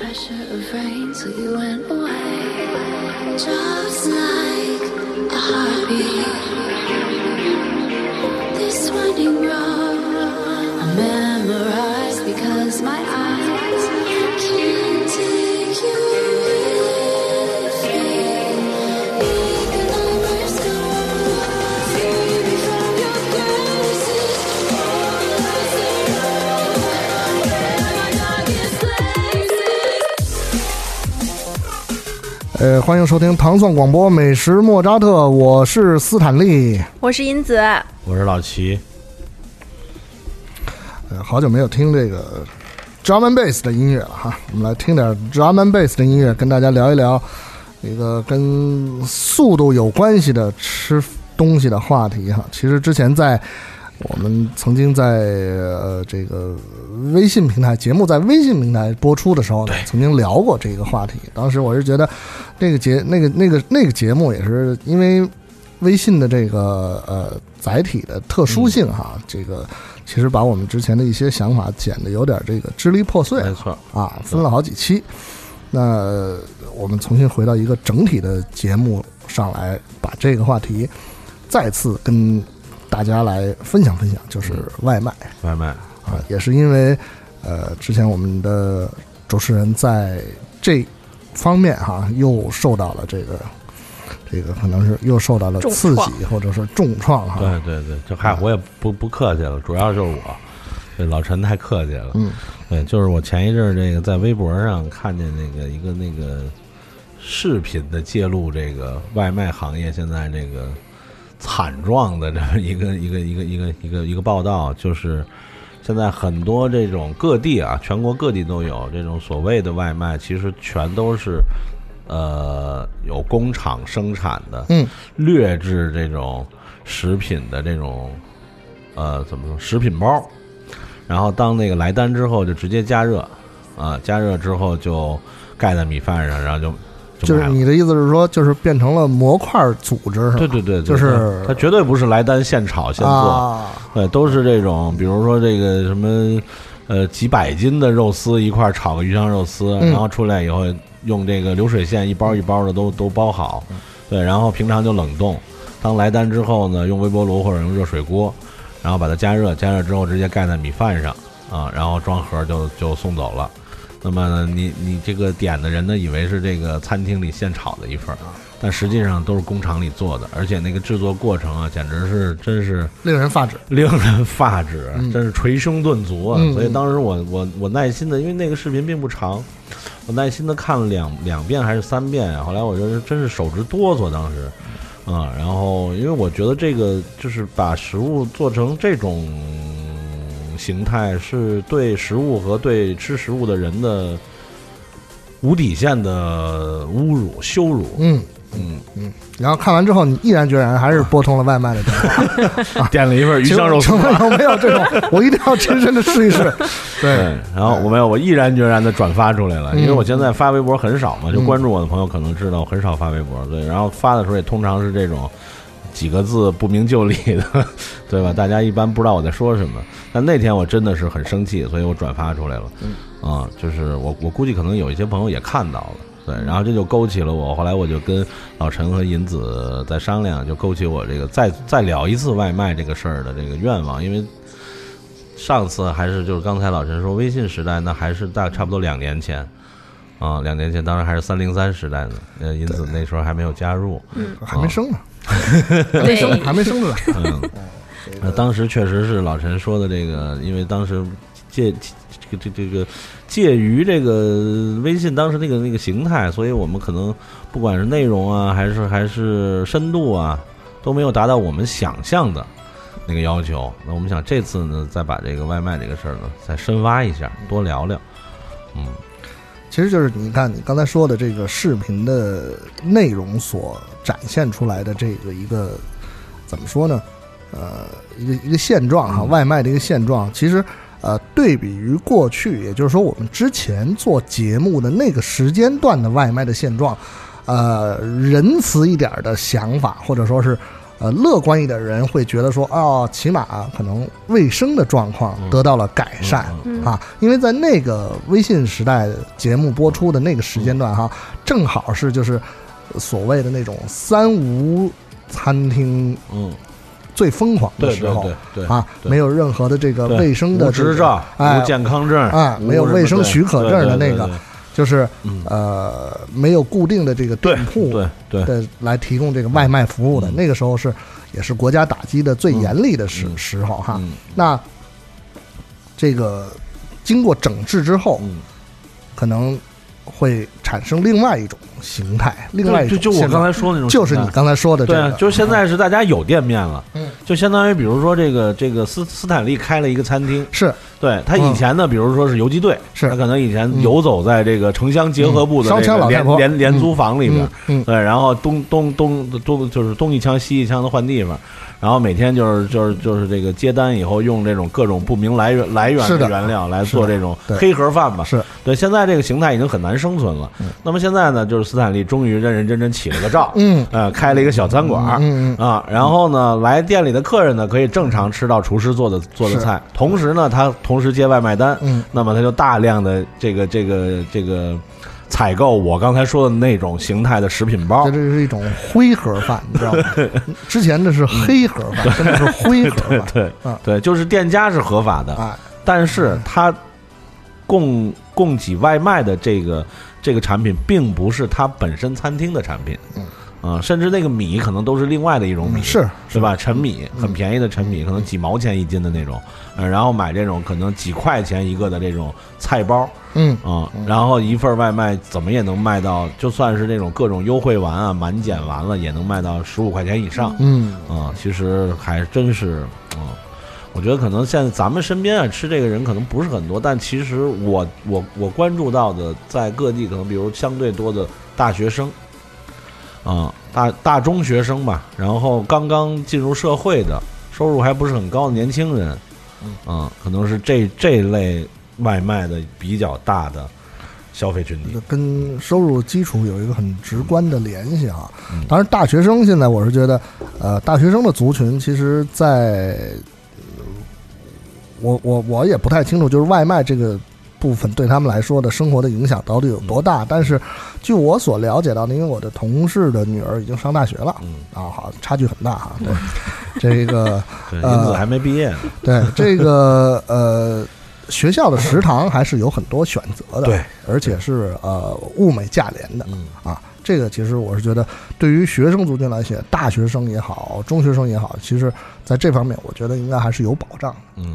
pressure of rain, so you went away. Just like a heartbeat. This winding road I memorized because my eyes 呃，欢迎收听糖蒜广播美食莫扎特，我是斯坦利。我是银子，我是老齐，呃，好久没有听这个 drum and bass 的音乐了哈，我们来听点 drum and bass 的音乐，跟大家聊一聊一个跟速度有关系的吃东西的话题哈。其实之前在我们曾经在呃这个微信平台节目在微信平台播出的时候呢，曾经聊过这个话题。当时我是觉得那个节那个那个那个节目也是因为微信的这个呃载体的特殊性哈，这个其实把我们之前的一些想法剪的有点这个支离破碎没错，啊，分了好几期。那呃我们重新回到一个整体的节目上来，把这个话题再次跟大家来分享分享，就是外卖。外卖啊，也是因为呃，之前我们的主持人在这方面哈，又受到了这个这个可能是又受到了刺激或者是重创哈。对对对，就嗨，我也不不客气了，主要就是我，这老陈太客气了。嗯，对，就是我前一阵儿这个在微博上看见那个一个那个视频的揭露，这个外卖行业现在这个惨状的这么一个一个一个一个一个一个报道，就是现在很多这种各地啊，全国各地都有这种所谓的外卖，其实全都是呃有工厂生产的，嗯，劣质这种食品的这种呃怎么说食品包，然后当那个来单之后就直接加热，啊，加热之后就盖在米饭上，然后就就是你的意思是说，就是变成了模块组织是吧？对对对，对就是它绝对不是来单现炒现做，啊，对，都是这种，比如说这个什么，呃，几百斤的肉丝一块儿炒个鱼香肉丝，嗯然后出来以后用这个流水线一包一包的都都包好，对，然后平常就冷冻，当来单之后呢，用微波炉或者用热水锅，然后把它加热，加热之后直接盖在米饭上啊，然后装盒就就送走了。那么呢，你你这个点的人呢，以为是这个餐厅里现炒的一份儿，但实际上都是工厂里做的，而且那个制作过程啊，简直是真是令人发指。令人发指，嗯真是捶胸顿足啊！嗯所以当时我我我耐心的，因为那个视频并不长，我耐心的看了两两遍还是三遍啊。后来我觉得真是手直哆嗦，当时，啊、然后因为我觉得这个就是把食物做成这种形态，是对食物和对吃食物的人的无底线的侮辱、羞辱。嗯，嗯嗯，然后看完之后，你毅然决然还是拨通了外卖的电话。点了一份鱼香肉丝请。问有没有这种？我一定要亲身的试一试。对对，，然后我没有，我毅然决然的转发出来了，因为我现在发微博很少嘛，就关注我的朋友可能知道，我很少发微博，对，然后发的时候也通常是这种几个字不明就里的，对吧？大家一般不知道我在说什么。但那天我真的是很生气，所以我转发出来了，啊、就是我我估计可能有一些朋友也看到了。对，然后这就勾起了我，后来我就跟老陈和银子在商量，就勾起我这个再再聊一次外卖这个事儿的这个愿望，因为上次还是就是刚才老陈说微信时代，那还是大差不多两年前，啊，两年前当然还是三零三时代呢，呃，因此那时候还没有加入，还没生呢，对，还没生出来。嗯，那当时确实是老陈说的这个，因为当时介这个这这个介于这个微信当时那个那个形态，所以我们可能不管是内容啊，还是还是深度啊，都没有达到我们想象的那个要求。那我们想这次呢，再把这个外卖这个事儿呢，再深挖一下，多聊聊。嗯，其实就是你看你刚才说的这个视频的内容所展现出来的这个一个怎么说呢？呃，一个一个现状哈，外卖的一个现状，其实呃，对比于过去，也就是说我们之前做节目的那个时间段的外卖的现状，呃，仁慈一点的想法，或者说是呃乐观一点的人会觉得说，哦，起码可能卫生的状况得到了改善、嗯啊，因为在那个微信时代节目播出的那个时间段哈，正好是就是所谓的那种三无餐厅嗯，最疯狂的时候对对啊，没有任何的这个卫生的执照、哎无健康证啊没有卫生许可证的那个就是嗯。呃没有固定的这个店铺对对。对的来提供这个外卖服务的，嗯。那个时候是也是国家打击的最严厉的时、嗯。时候哈。嗯。那这个经过整治之后，嗯，可能会产生另外一种形态，另外一种就就我刚才说的那种就是你刚才说的这个，对啊，就是现在是大家有店面了，嗯，就相当于比如说这个这个斯斯坦利开了一个餐厅，是。对他以前呢，比如说是游击队，是。他可能以前嗯游走在这个城乡结合部的这个廉廉廉租房里边。对，然后东东东东就是东一枪西一枪的换地方，然后每天就是就是就是这个接单以后用这种各种不明来源来源的原料来做这种黑盒饭吧，是。对，现在这个形态已经很难生存了。那么现在呢，就是斯坦利终于认认真真起了个照，嗯。呃，开了一个小餐馆，嗯嗯啊，然后呢，来店里的客人呢可以正常吃到厨师做的做的菜，同时呢，他同时接外卖单，嗯。那么他就大量的这个这个这个采购我刚才说的那种形态的食品包。这，这是一种灰盒饭，你知道吗？之前的是黑盒饭，现在是灰盒饭。对啊对，就是店家是合法的，哎，但是他供供给外卖的这个这个产品，并不是他本身餐厅的产品，嗯啊，甚至那个米可能都是另外的一种米，是是吧？陈米很便宜的陈米，可能几毛钱一斤的那种，呃，然后买这种可能几块钱一个的这种菜包嗯啊，然后一份外卖怎么也能卖到，就算是那种各种优惠完啊、满减完了，也能卖到十五块钱以上嗯啊。其实还真是，嗯，我觉得可能现在咱们身边啊吃这个人可能不是很多，但其实我我我关注到的，在各地可能比如相对多的大学生。啊，大大中学生吧，然后刚刚进入社会的，收入还不是很高的年轻人，嗯，可能是这这类外卖的比较大的消费群体。跟收入基础有一个很直观的联系哈嗯。当然，大学生现在我是觉得，呃，大学生的族群其实在，呃我我我也不太清楚，就是外卖这个部分对他们来说的生活的影响到底有多嗯大。但是，据我所了解到的，因为我的同事的女儿已经上大学了，嗯，啊，好，差距很大哈。对，这个对，呃还没毕业呢。对这个呃，学校的食堂还是有很多选择的，对，而且是呃物美价廉的嗯啊。这个其实我是觉得，对于学生族群来说，大学生也好，中学生也好，其实在这方面，我觉得应该还是有保障的。嗯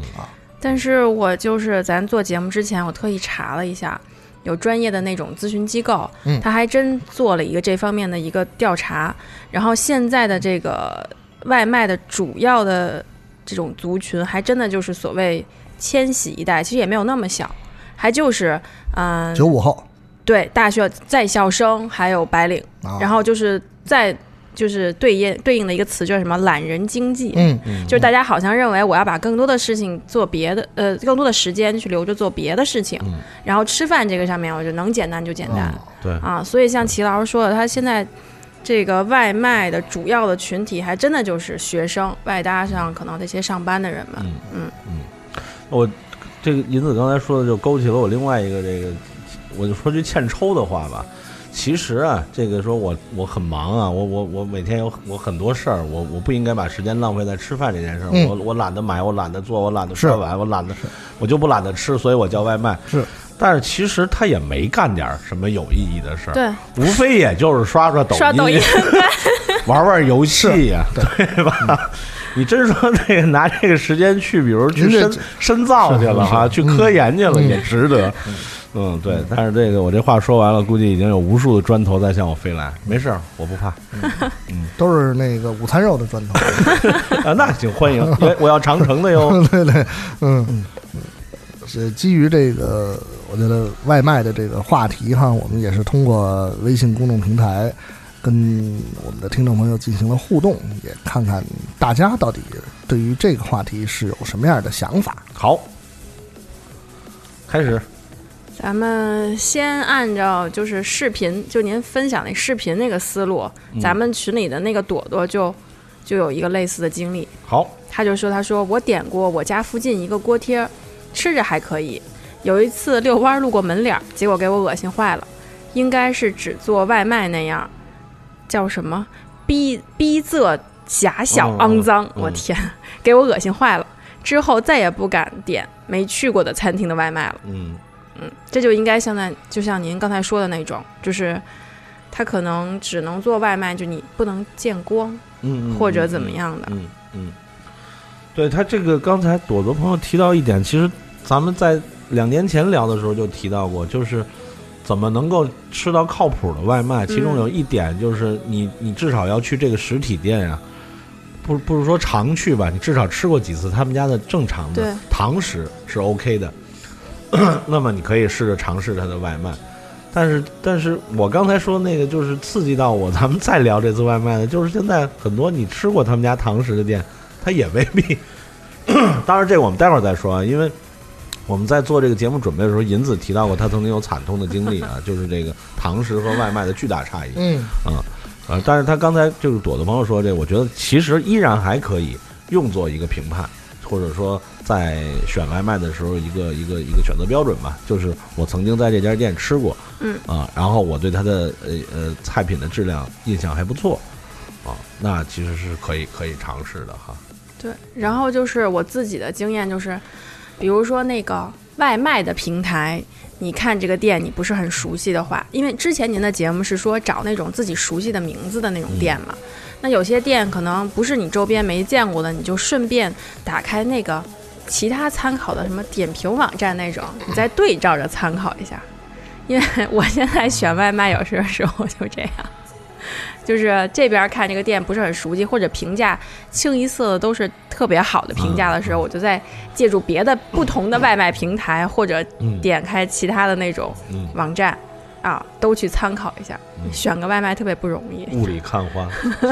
但是我就是咱做节目之前，我特意查了一下，有专业的那种咨询机构，嗯他还真做了一个这方面的一个调查。然后现在的这个外卖的主要的这种族群，还真的就是所谓千禧一代，其实也没有那么小，还就是嗯、九五后对大学在校生，还有白领，啊，然后就是在就是对应对应的一个词就是什么懒人经济，嗯嗯，就是大家好像认为我要把更多的事情做别的，呃，更多的时间去留着做别的事情，嗯然后吃饭这个上面，我就能简单就简单、对，啊。所以像齐老师说的，他现在这个外卖的主要的群体还真的就是学生，外搭上可能那些上班的人们。嗯嗯我这个银子刚才说的就勾起了我另外一个这个，我就说句欠抽的话吧。其实啊，这个说我我很忙啊，我我我每天有我很多事儿，我我不应该把时间浪费在吃饭这件事儿。嗯。我我懒得买，我懒得做，我懒得是。刷碗，我懒得，我就不懒得吃，所以我叫外卖。是，但是其实他也没干点什么有意义的事儿，对，无非也就是刷刷抖音，刷抖音，玩玩游戏呀、对吧？你真说这个拿这个时间去，比如去深深造去了哈，去科研去了，嗯。也值得。嗯，对。但是这个我这话说完了，估计已经有无数的砖头在向我飞来。没事儿，我不怕 嗯都是那个午餐肉的砖头。啊，那请欢迎，我要长城的哟。对对，嗯，是基于这个，我觉得外卖的这个话题哈，我们也是通过微信公众平台跟我们的听众朋友进行了互动，也看看大家到底对于这个话题是有什么样的想法。好，开始。咱们先按照就是视频，就您分享那视频那个思路，嗯咱们群里的那个朵朵就就有一个类似的经历。好，他就说：“他说我点过我家附近一个锅贴儿，吃着还可以。有一次遛弯儿路过门脸儿，结果给我恶心坏了。应该是只做外卖那样，叫什么逼逼仄狭小嗯肮脏，嗯我天，给我恶心坏了。之后再也不敢点没去过的餐厅的外卖了。嗯这就应该像在就像您刚才说的那种，就是他可能只能做外卖，就你不能见光嗯，嗯或者怎么？样的。嗯嗯，对他这个刚才朵朵朋友提到一点，其实咱们在两年前聊的时候就提到过，就是怎么能够吃到靠谱的外卖。其中有一点就是你你至少要去这个实体店呀、不不是说常去吧，你至少吃过几次他们家的正常的对堂食是 OK 的。那么你可以试着尝试他的外卖。但是，但是我刚才说那个就是刺激到我，咱们再聊这次外卖的，就是现在很多你吃过他们家堂食的店，它也未必。当然，这个我们待会儿再说啊，因为我们在做这个节目准备的时候，银子提到过他曾经有惨痛的经历啊，就是这个堂食和外卖的巨大差异。嗯啊，但是他刚才就是朵朵朋友说这，我觉得其实依然还可以用作一个评判，或者说在选外卖的时候一个一个一个选择标准吧。就是我曾经在这家店吃过，嗯啊，然后我对它的呃呃菜品的质量印象还不错，啊，那其实是可以可以尝试的哈。对，然后就是我自己的经验就是，比如说那个外卖的平台，你看这个店你不是很熟悉的话，因为之前您的节目是说找那种自己熟悉的名字的那种店嘛，那有些店可能不是你周边没见过的，你就顺便打开那个其他参考的什么点评网站那种，你再对照着参考一下。因为我现在选外卖有时时候就这样。就是这边看这个店不是很熟悉，或者评价清一色的都是特别好的评价的时候，我就在借助别的不同的外卖平台，或者嗯。点开其他的那种嗯，网站，啊，都去参考一下。嗯。选个外卖特别不容易，雾里看花，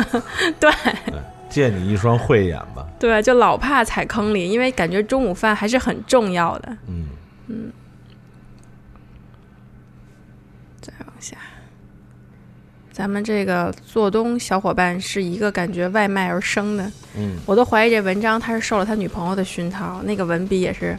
对对，借你一双慧眼吧。对，就老怕踩坑里，因为感觉中午饭还是很重要的。嗯，再往下，咱们这个做东小伙伴是一个感觉外卖而生的，嗯，我都怀疑这文章他是受了他女朋友的熏陶，那个文笔也是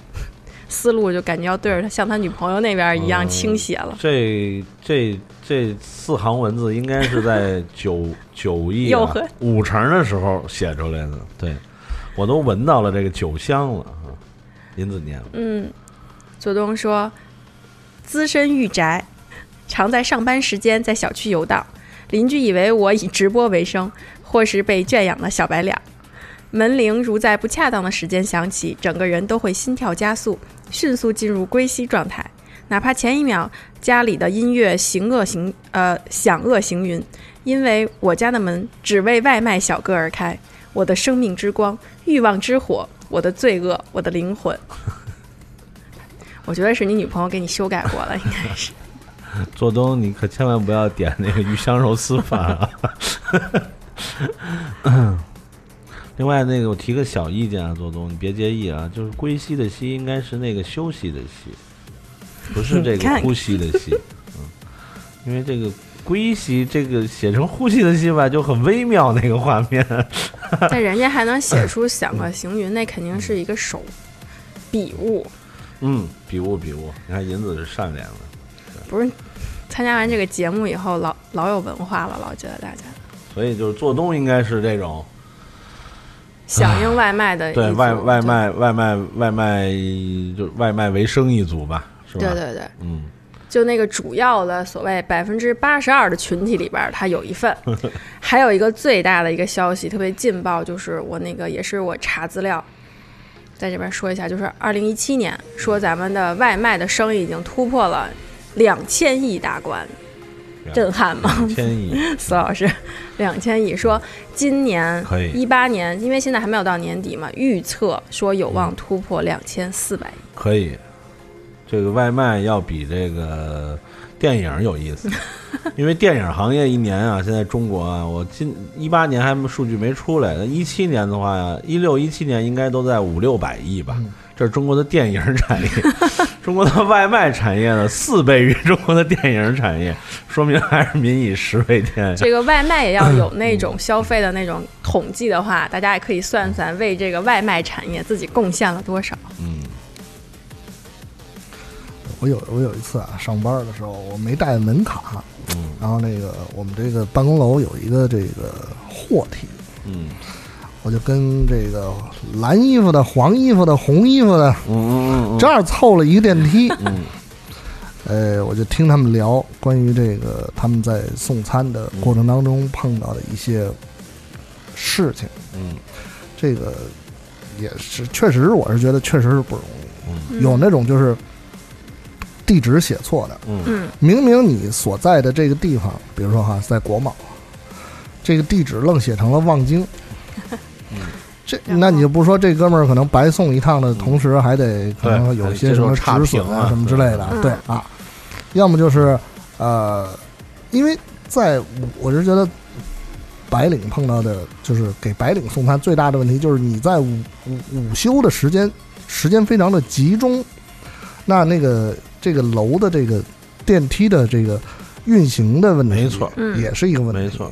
思路就感觉要对着他像他女朋友那边一样倾斜了。这这这四行文字应该是在九 九亿、啊、五成的时候写出来的。对，我都闻到了这个酒香了啊！林子念，嗯，左东说，资深御宅，常在上班时间在小区游荡，邻居以为我以直播为生，或是被圈养的小白脸。门铃如在不恰当的时间响起，整个人都会心跳加速，迅速进入归西状态。哪怕前一秒家里的音乐行恶行呃响恶行云，因为我家的门只为外卖小哥而开。我的生命之光，欲望之火，我的罪恶，我的灵魂。我觉得是你女朋友给你修改过了，应该是。做东你可千万不要点那个鱼香肉丝饭啊！另外，那个我提个小意见啊，做东你别介意啊，就是归西的西应该是那个休息的息，不是 这个呼吸的吸。嗯，因为这个归西这个写成呼吸的吸吧，就很微妙那个画面。但人家还能写出响恶行云，那肯定是一个手笔误，嗯，笔误笔误，你看银子是善良的，不是。参加完这个节目以后，老老有文化了，老觉得大家所以就是做东应该是这种响应外卖的一对外外，卖外卖外卖就是外卖为生一族吧，是吧？对对对对，嗯，就那个主要的所谓百分之八十二的群体里边儿，它有一份。还有一个最大的一个消息特别劲爆，就是我那个也是我查资料，在这边说一下，就是二零一七年说咱们的外卖的生意已经突破了两千亿大关，震撼吗？两千亿，司老师，两千亿说今年可以一八年，因为现在还没有到年底嘛，预测说有望突破两千四百亿。可以。这个外卖要比这个电影有意思，因为电影行业一年啊，现在中国啊，我今一八年还数据没出来，那一七年的话，一六一七年应该都在五六百亿吧，这是中国的电影产业，中国的外卖产业呢四倍于中国的电影产业，说明还是民以食为天。这个外卖也要有那种消费的那种统计的话，大家也可以算算为这个外卖产业自己贡献了多少。嗯我有我有一次啊，上班的时候我没带门卡，嗯然后那个我们这个办公楼有一个这个货梯，嗯我就跟这个蓝衣服的、黄衣服的、红衣服的嗯嗯这样凑了一个电梯，嗯。呃，我就听他们聊关于这个他们在送餐的过程当中碰到的一些事情，嗯。这个也是确实，我是觉得确实是不容易，嗯。有那种就是地址写错的，嗯。嗯。明明你所在的这个地方，比如说哈，在国贸，这个地址愣写成了望京。这，那你就不说这哥们儿可能白送一趟的同时，还得可能有一些什么止损评啊什么之类的，对对啊，要么就是呃，因为在我是觉得白领碰到的，就是给白领送餐最大的问题就是你在午午午休的时间时间非常的集中，那那个这个楼的这个电梯的这个运行的问题，没错嗯也是一个问题。没错。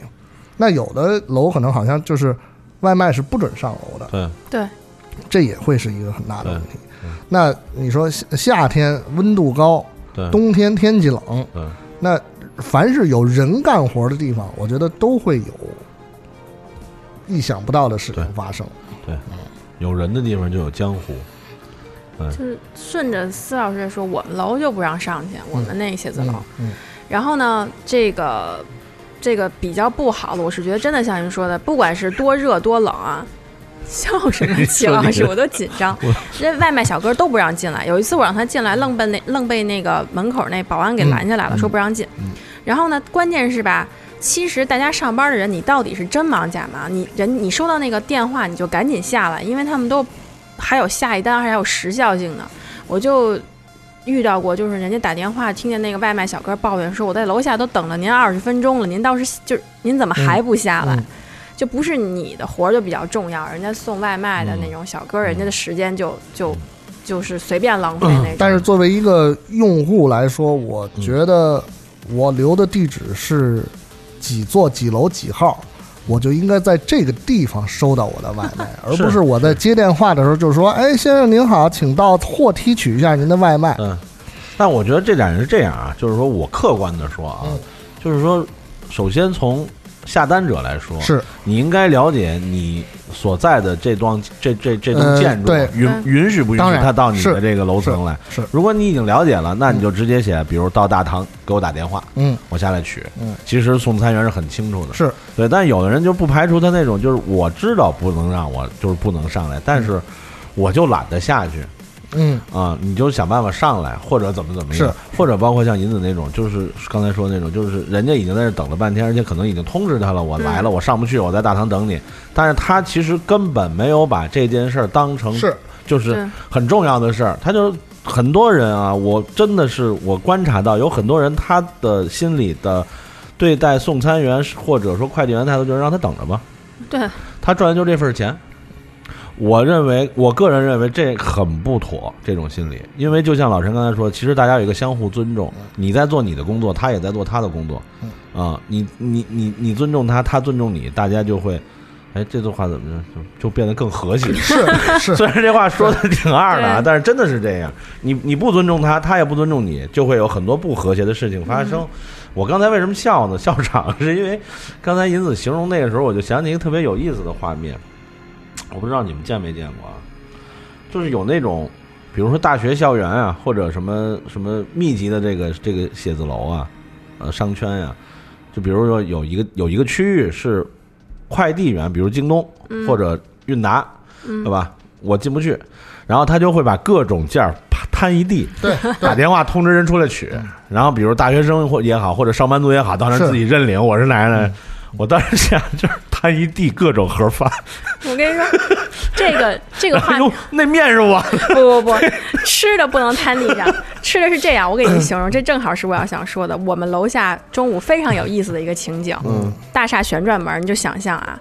那有的楼可能好像就是外卖是不准上楼的，对。对，这也会是一个很大的问题。那你说夏夏天温度高，对。冬天天气冷，对。那凡是有人干活的地方，我觉得都会有意想不到的事情发生。对。有人的地方就有江湖。就是顺着司老师说，我们楼就不让上去，我们那个写字楼。嗯，然后呢，这个这个比较不好的，我是觉得真的像您说的，不管是多热多冷啊，笑什么齐老师，我都紧张。那外卖小哥都不让进来。有一次我让他进来，愣被那愣被那个门口那保安给拦下来了，嗯说不让进。然后呢，关键是吧？其实大家上班的人，你到底是真忙假忙？你人你收到那个电话，你就赶紧下来，因为他们都还有下一单，还有时效性的。我就遇到过，就是人家打电话听见那个外卖小哥抱怨说，我在楼下都等了您二十分钟了，您倒是就是您怎么还不下来？嗯就不是你的活儿就比较重要，人家送外卖的那种小哥，人家的时间就就就是随便浪费那种。但是作为一个用户来说，我觉得我留的地址是几座几楼几号。我就应该在这个地方收到我的外卖，而不是。我在接电话的时候就说：“哎，先生您好，请到货梯取一下您的外卖。嗯，但我觉得这点人是这样啊，就是说我客观的说啊，嗯。就是说，首先从下单者来说，是。你应该了解你所在的这幢这这这栋呃建筑对。允嗯。允许不允许他到你的这个楼层来。是，如果你已经了解了，那你就直接写，比如到大堂给我打电话，嗯，我下来取。嗯，其实送餐员是很清楚的，是。对。但有的人就不排除他那种，就是我知道不能让我，就是不能上来，但是我就懒得下去。嗯。啊、你就想办法上来，或者怎么怎么样，是。或者包括像银子那种，就是刚才说的那种，就是人家已经在这等了半天，而且可能已经通知他了，我来了，我上不去，我在大堂等你，但是他其实根本没有把这件事儿当成是。就是是。很重要的事儿，他就很多人啊，我真的是我观察到有很多人他的心里的对待送餐员或者说快递员态度就是让他等着吧，对，他赚的就这份钱。我认为，我个人认为这很不妥，这种心理，因为就像老陈刚才说，其实大家有一个相互尊重，你在做你的工作，他也在做他的工作，啊，你你你你尊重他，他尊重你，大家就会，哎，这句话怎么着就就变得更和谐？是 是，虽然这话说的挺二的啊，但是真的是这样。你你不尊重他，他也不尊重你，就会有很多不和谐的事情发生。我刚才为什么笑呢？笑场是因为刚才银子形容那个时候，我就想起一个特别有意思的画面。我不知道你们见没见过啊，就是有那种，比如说大学校园啊，或者什么什么密集的这个这个写字楼啊，呃商圈呀、就比如说有一个有一个区域是快递员，比如京东或者韵达，对吧？我进不去，然后他就会把各种件儿啪摊一地，对打电话通知人出来取。然后比如大学生或也好，或者上班族也好，到那儿自己认领，我是哪人哪人。我当时想就是摊一地各种盒饭，我跟你说，这个这个话哎，那面是我的，不不不，吃的不能摊地上，吃的是这样。我给你形容，这正好是我要想说的。我们楼下中午非常有意思的一个情景，嗯，大厦旋转门，你就想象啊，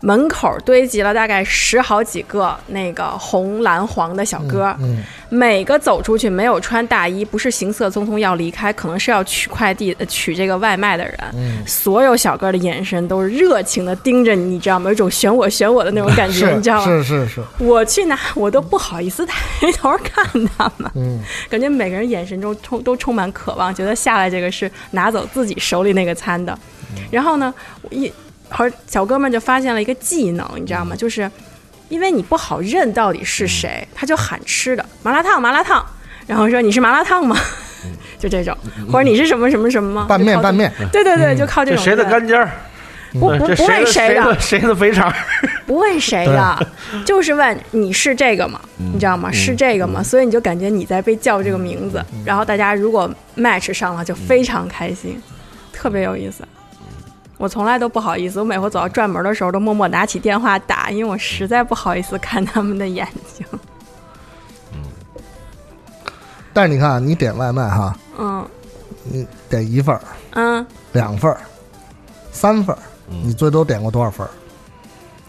门口堆积了大概十好几个那个红蓝黄的小哥，嗯每个走出去没有穿大衣，不是行色匆匆要离开，可能是要取快递、呃取这个外卖的人，嗯，所有小哥的眼神都是热情的盯着你，你知道吗？有一种选我选我的那种感觉，你知道吗？是是是，我去拿，我都不好意思抬 头看他们，嗯感觉每个人眼神中充都充满渴望，觉得下来这个是拿走自己手里那个餐的。然后呢，我一和小哥们就发现了一个技能，你知道吗？就是因为你不好认到底是谁，他就喊吃的麻辣烫麻辣烫，然后说你是麻辣烫吗？就这种，或者你是什么什么什么吗？拌面拌面，对对对，就靠这种谁的干尖儿？不不不这谁的问谁的谁的，谁的肥肠？不问谁的，就是问你是这个吗？你知道吗？是这个吗？所以你就感觉你在被叫这个名字，然后大家如果 match 上了，就非常开心，特别有意思。我从来都不好意思，我每回走到转门的时候，都默默拿起电话打，因为我实在不好意思看他们的眼睛。但是你看啊，你点外卖哈，嗯你点一份儿、嗯，两份儿、三份儿，你最多点过多少份儿？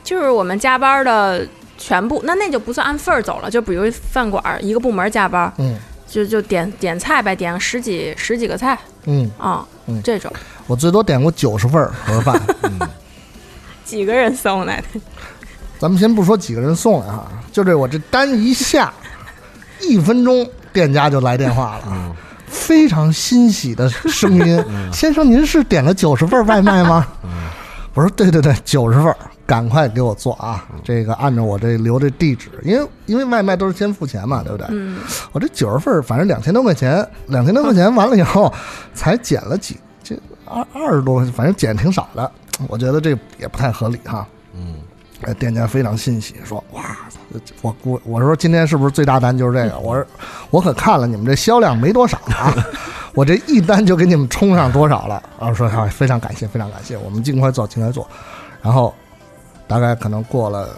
就是我们加班的全部，那那就不算按份儿走了，就比如饭馆儿一个部门加班，嗯就就点点菜呗，点十几十几个菜嗯，啊、嗯。这种。我最多点过九十份盒饭。几个人送来的。咱们先不说几个人送来哈，就这我这单一下，一分钟店家就来电话了，非常欣喜的声音：“先生，您是点了九十份外卖吗？”我说：“对对对，九十份，赶快给我做啊！这个按照我这留的地址，因为因为外卖都是先付钱嘛，对不对？嗯，我这九十份，反正两千多块钱，两千多块钱完了以后，才减了几，这二二十多块钱，反正减挺少的。我觉得这也不太合理哈。嗯，哎，店家非常欣喜，说：“哇，我我我说今天是不是最大单就是这个？我说我可看了你们这销量没多少啊，我这一单就给你们冲上多少了。”然后说：“啊，非常感谢，非常感谢，我们尽快做，尽快做。”然后大概可能过了，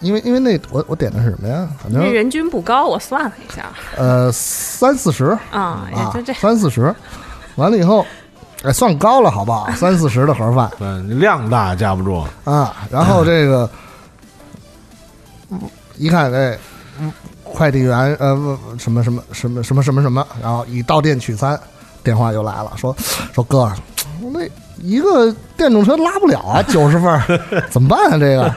因为因为那我我点的是什么呀？反正因为人均不高，我算了一下呃三四十啊，也啊就这，三四十，完了以后，哎，算高了好不好？三四十的盒饭。嗯，量大架不住。啊，然后这个、嗯一看，哎，嗯快递员呃问什么什么什么什么什么什么，然后已到店取餐，电话又来了，说说哥，那一个电动车拉不了啊，九十分儿怎么办啊？这个。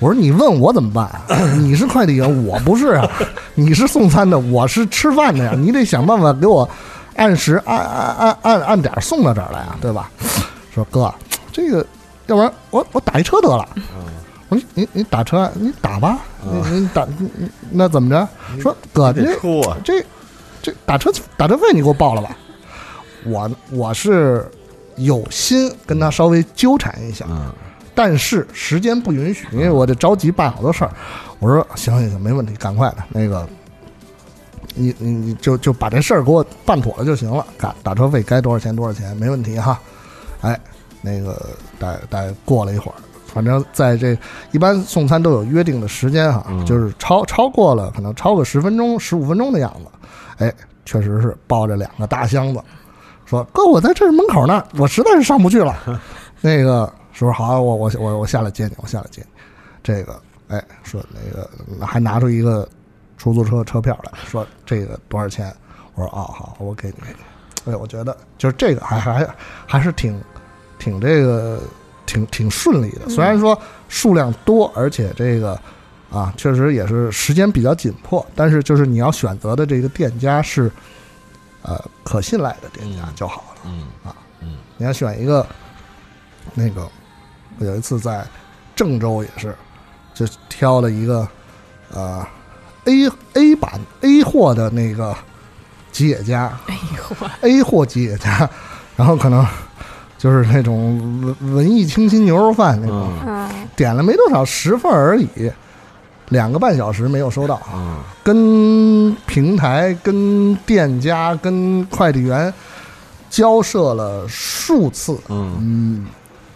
我说你问我怎么办啊？你是快递员，我不是啊。你是送餐的，我是吃饭的呀。你得想办法给我按时按按按按按点儿送到这儿来啊，对吧？说哥，这个要不然我我打一车得了。我说你你你打车，你打吧，你你打你你那怎么着？说哥，得这这这打车打车费你给我报了吧？我我是有心跟他稍微纠缠一下，嗯但是时间不允许，因为我得着急办好多事儿。我说行行行，没问题，赶快的那个。你你你就就把这事儿给我办妥了就行了，打打车费该多少钱多少钱没问题哈。哎，那个大大概过了一会儿，反正在这一般送餐都有约定的时间哈，嗯就是超超过了可能超个十分钟十五分钟的样子，哎，确实是抱着两个大箱子，说哥我在这儿门口呢，我实在是上不去了。那个说好，我我我我下来接你，我下来接你。这个哎说那个还拿出一个出租车车票来说这个多少钱？我说哦好，我给你给你。哎，我觉得就是这个还还还是挺挺这个挺挺顺利的，虽然说数量多，而且这个啊确实也是时间比较紧迫，但是就是你要选择的这个店家是呃可信赖的店家就好了。嗯啊，嗯你要选一个那个，我有一次在郑州也是，就挑了一个呃 A A 版 A 货的那个吉野家，A 货，A 货吉野家，然后可能就是那种文文艺清新牛肉饭那种，点了没多少十份而已，两个半小时没有收到，嗯跟平台、跟店家、跟快递员交涉了数次，嗯。嗯，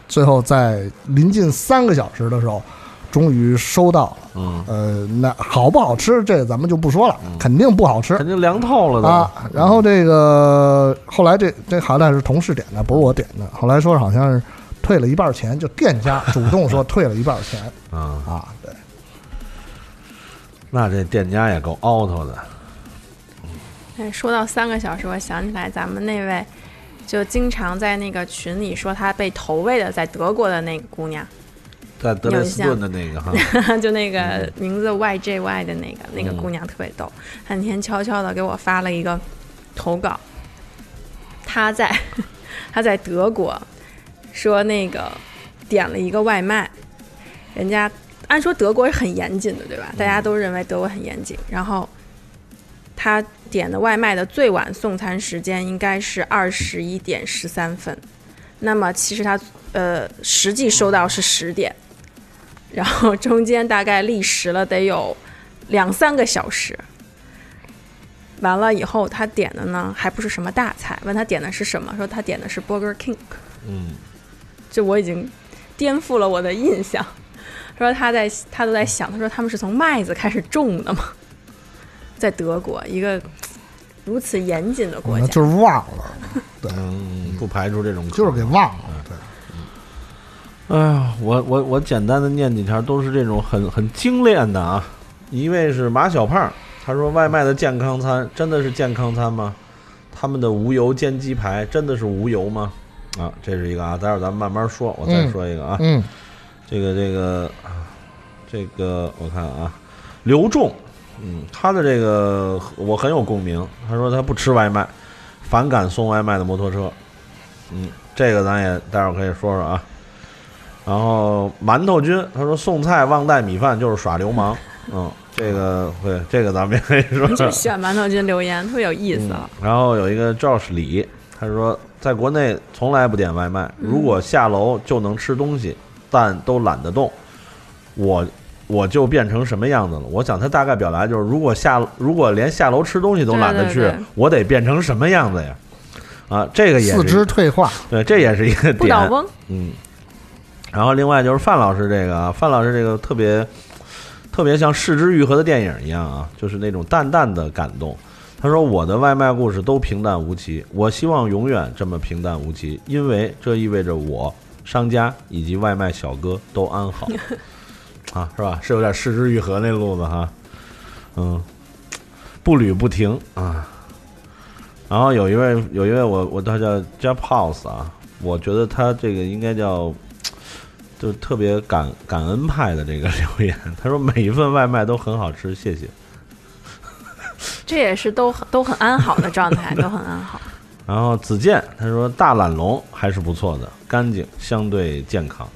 最后在临近三个小时的时候，终于收到了。嗯，呃，那好不好吃，这咱们就不说了，肯定不好吃。肯定凉透了都。啊。然后这个后来这这好歹是同事点的，不是我点的。后来说好像是退了一半钱，就店家主动说退了一半钱。啊，啊，对，那这店家也够 out 的。哎，说到三个小时，我想起来咱们那位就经常在那个群里说她被投喂的，在德国的那个姑娘，在德累斯顿的那个哈，就那个名字 YJY 的那个那个姑娘特别逗，她那天悄悄的给我发了一个投稿，她在 她在德国说那个点了一个外卖，人家按说德国是很严谨的，对吧？大家都认为德国很严谨，然后他点的外卖的最晚送餐时间应该是二十一点十三分，那么其实他呃实际收到是十点。然后中间大概历时了得有两三个小时。完了以后，他点的呢还不是什么大菜，问他点的是什么，说他点的是 Burger King，嗯，这我已经颠覆了我的印象。说他在他都在想，他说他们是从麦子开始种的吗？在德国一个如此严谨的国家，就是忘了，嗯，不排除这种可能，就是给忘了，对，哎呀，我我我简单的念几条，都是这种很很精炼的啊。一位是马小胖，他说外卖的健康餐真的是健康餐吗？他们的无油煎鸡排真的是无油吗？啊，这是一个啊，待会儿咱们慢慢说，我再嗯说一个啊。嗯这个这个啊这个我看啊，刘仲，嗯，他的这个我很有共鸣。他说他不吃外卖，反感送外卖的摩托车。嗯，这个咱也待会儿可以说说啊。然后馒头君他说送菜忘带米饭就是耍流氓。嗯，这个会，这个咱们也可以说说。就喜欢馒头君留言，特别有意思啊。然后有一个 Josh 李，他说在国内从来不点外卖，如果下楼就能吃东西，但都懒得动，我我就变成什么样子了？我想他大概表达就是，如果下如果连下楼吃东西都懒得去，对对对我得变成什么样子呀？啊，这个也四肢退化，对，这也是一个点，不倒翁，嗯。然后另外就是范老师这个啊，范老师这个特别特别像《视之愈合》的电影一样啊，就是那种淡淡的感动。他说：“我的外卖故事都平淡无奇，我希望永远这么平淡无奇，因为这意味着我、商家以及外卖小哥都安好。啊，是吧？是有点《失之愈合》那路子哈，嗯，步履不停啊。然后有一位有一位我我他叫 jap house 啊，我觉得他这个应该叫。”就特别感感恩派的这个留言，他说每一份外卖都很好吃，谢谢。这也是都很都很安好的状态，都很安好。然后子健他说大懒龙还是不错的，干净，相对健康。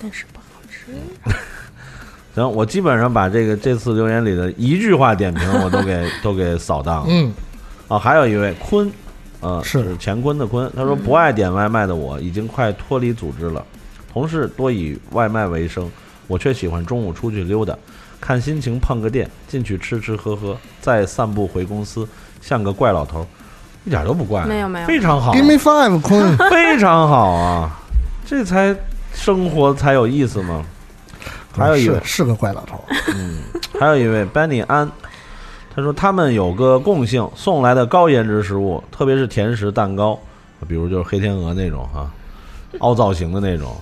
但是不好吃。行，我基本上把这个这次留言里的一句话点评 我都给都给扫荡了。嗯，啊，还有一位坤，呃，是乾坤的坤，他说不爱点外卖的我已经快脱离组织了，同事多以外卖为生，我却喜欢中午出去溜达，看心情碰个店，进去吃吃喝喝，再散步回公司，像个怪老头儿，一点都不怪，没有没有。非常好。Give me five，坤，非常好啊，这才生活才有意思嘛。还有一位是是个怪老头，嗯还有一位 Benny 安，他说他们有个共性，送来的高颜值食物，特别是甜食、蛋糕，比如就是黑天鹅那种哈，凹造型的那种，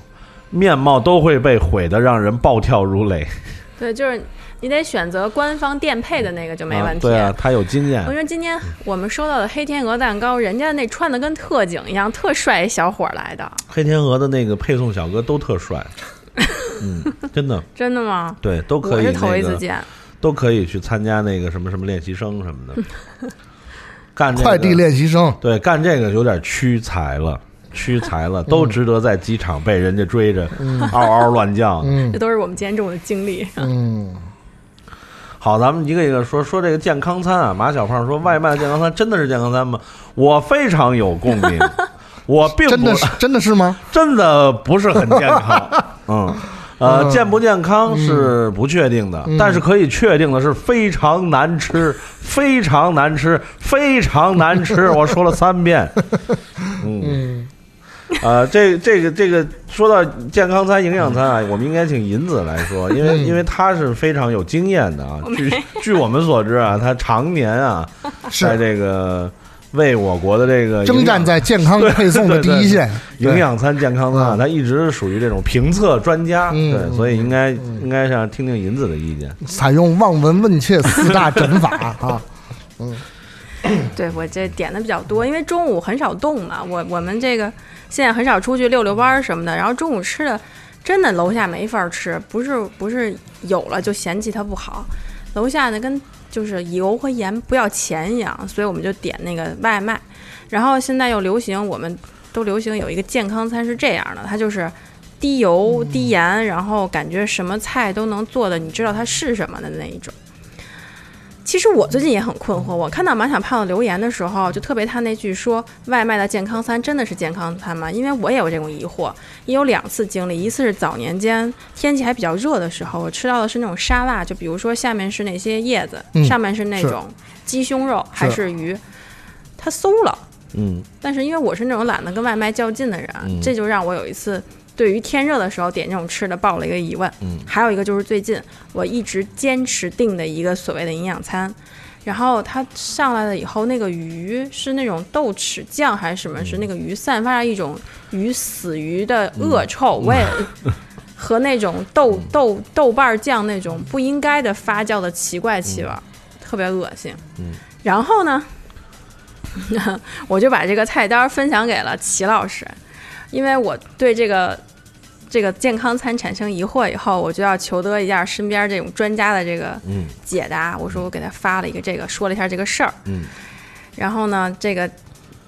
面貌都会被毁得让人暴跳如雷。对，就是你得选择官方店配的那个就没问题。啊对啊，他有经验我。说今天我们收到的黑天鹅蛋糕，人家那穿的跟特警一样，特帅一小伙儿来的，黑天鹅的那个配送小哥都特帅，嗯，真的，真的吗？对，都可以我是头一次见。都可以去参加那个什么什么练习生什么的，干这个快递练习生，对，干这个有点屈才了，屈才了，都值得在机场被人家追着嗷嗷乱叫。嗯这都是我们今天中午的经历。嗯，好，咱们一个一个说说这个健康餐啊。马小胖说，外卖的健康餐真的是健康餐吗？我非常有共鸣，我并不真的是真的是吗？真的不是很健康，嗯。呃，嗯健不健康是不确定的，但是可以确定的是非常难吃，非常难吃，非常难吃。我说了三遍，嗯，嗯，呃，这这个这个说到健康餐、营养餐啊，我们应该请银子来说，因为嗯因为他是非常有经验的啊。据据我们所知啊，他常年啊，在这个为我国的这个征战在健康配送的第一线，营养餐、健康餐，啊他一直是属于这种评测专家，嗯对，所以应该应该想听听银子的意见。采用望闻问切四大诊法 啊。嗯对我这点的比较多，因为中午很少动嘛，我我们这个现在很少出去遛遛弯儿什么的，然后中午吃的真的楼下没法吃，不是不是有了就嫌弃它不好，楼下呢跟就是油和盐不要钱一样，所以我们就点那个外卖，然后现在又流行，我们都流行有一个健康餐是这样的，它就是。低油低盐，然后感觉什么菜都能做的，你知道它是什么的那一种。其实我最近也很困惑，我看到马小胖的留言的时候，就特别他那句说外卖的健康餐真的是健康餐吗？因为我也有这种疑惑，也有两次经历，一次是早年间天气还比较热的时候，我吃到的是那种沙拉，就比如说下面是那些叶子，嗯。上面是那种鸡胸肉还是鱼，它馊了。嗯，但是因为我是那种懒得跟外卖较劲的人，嗯。这就让我有一次对于天热的时候点这种吃的抱了一个疑问。嗯还有一个就是最近我一直坚持订的一个所谓的营养餐，然后它上来了以后，那个鱼是那种豆豉酱还是什么？是那个鱼散发着一种鱼死鱼的恶臭，我也。和那种豆豆豆瓣酱那种不应该的发酵的奇怪气味儿，特别恶心。嗯然后呢，我就把这个菜单分享给了齐老师，因为我对这个这个健康餐产生疑惑以后，我就要求得一下身边这种专家的这个嗯解答。我说我给他发了一个这个，说了一下这个事儿。嗯，然后呢，这个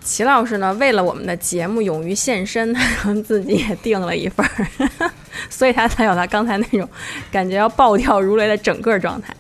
齐老师呢，为了我们的节目勇于献身，他 自己也订了一份儿，所以他才有他刚才那种感觉要暴跳如雷的整个状态。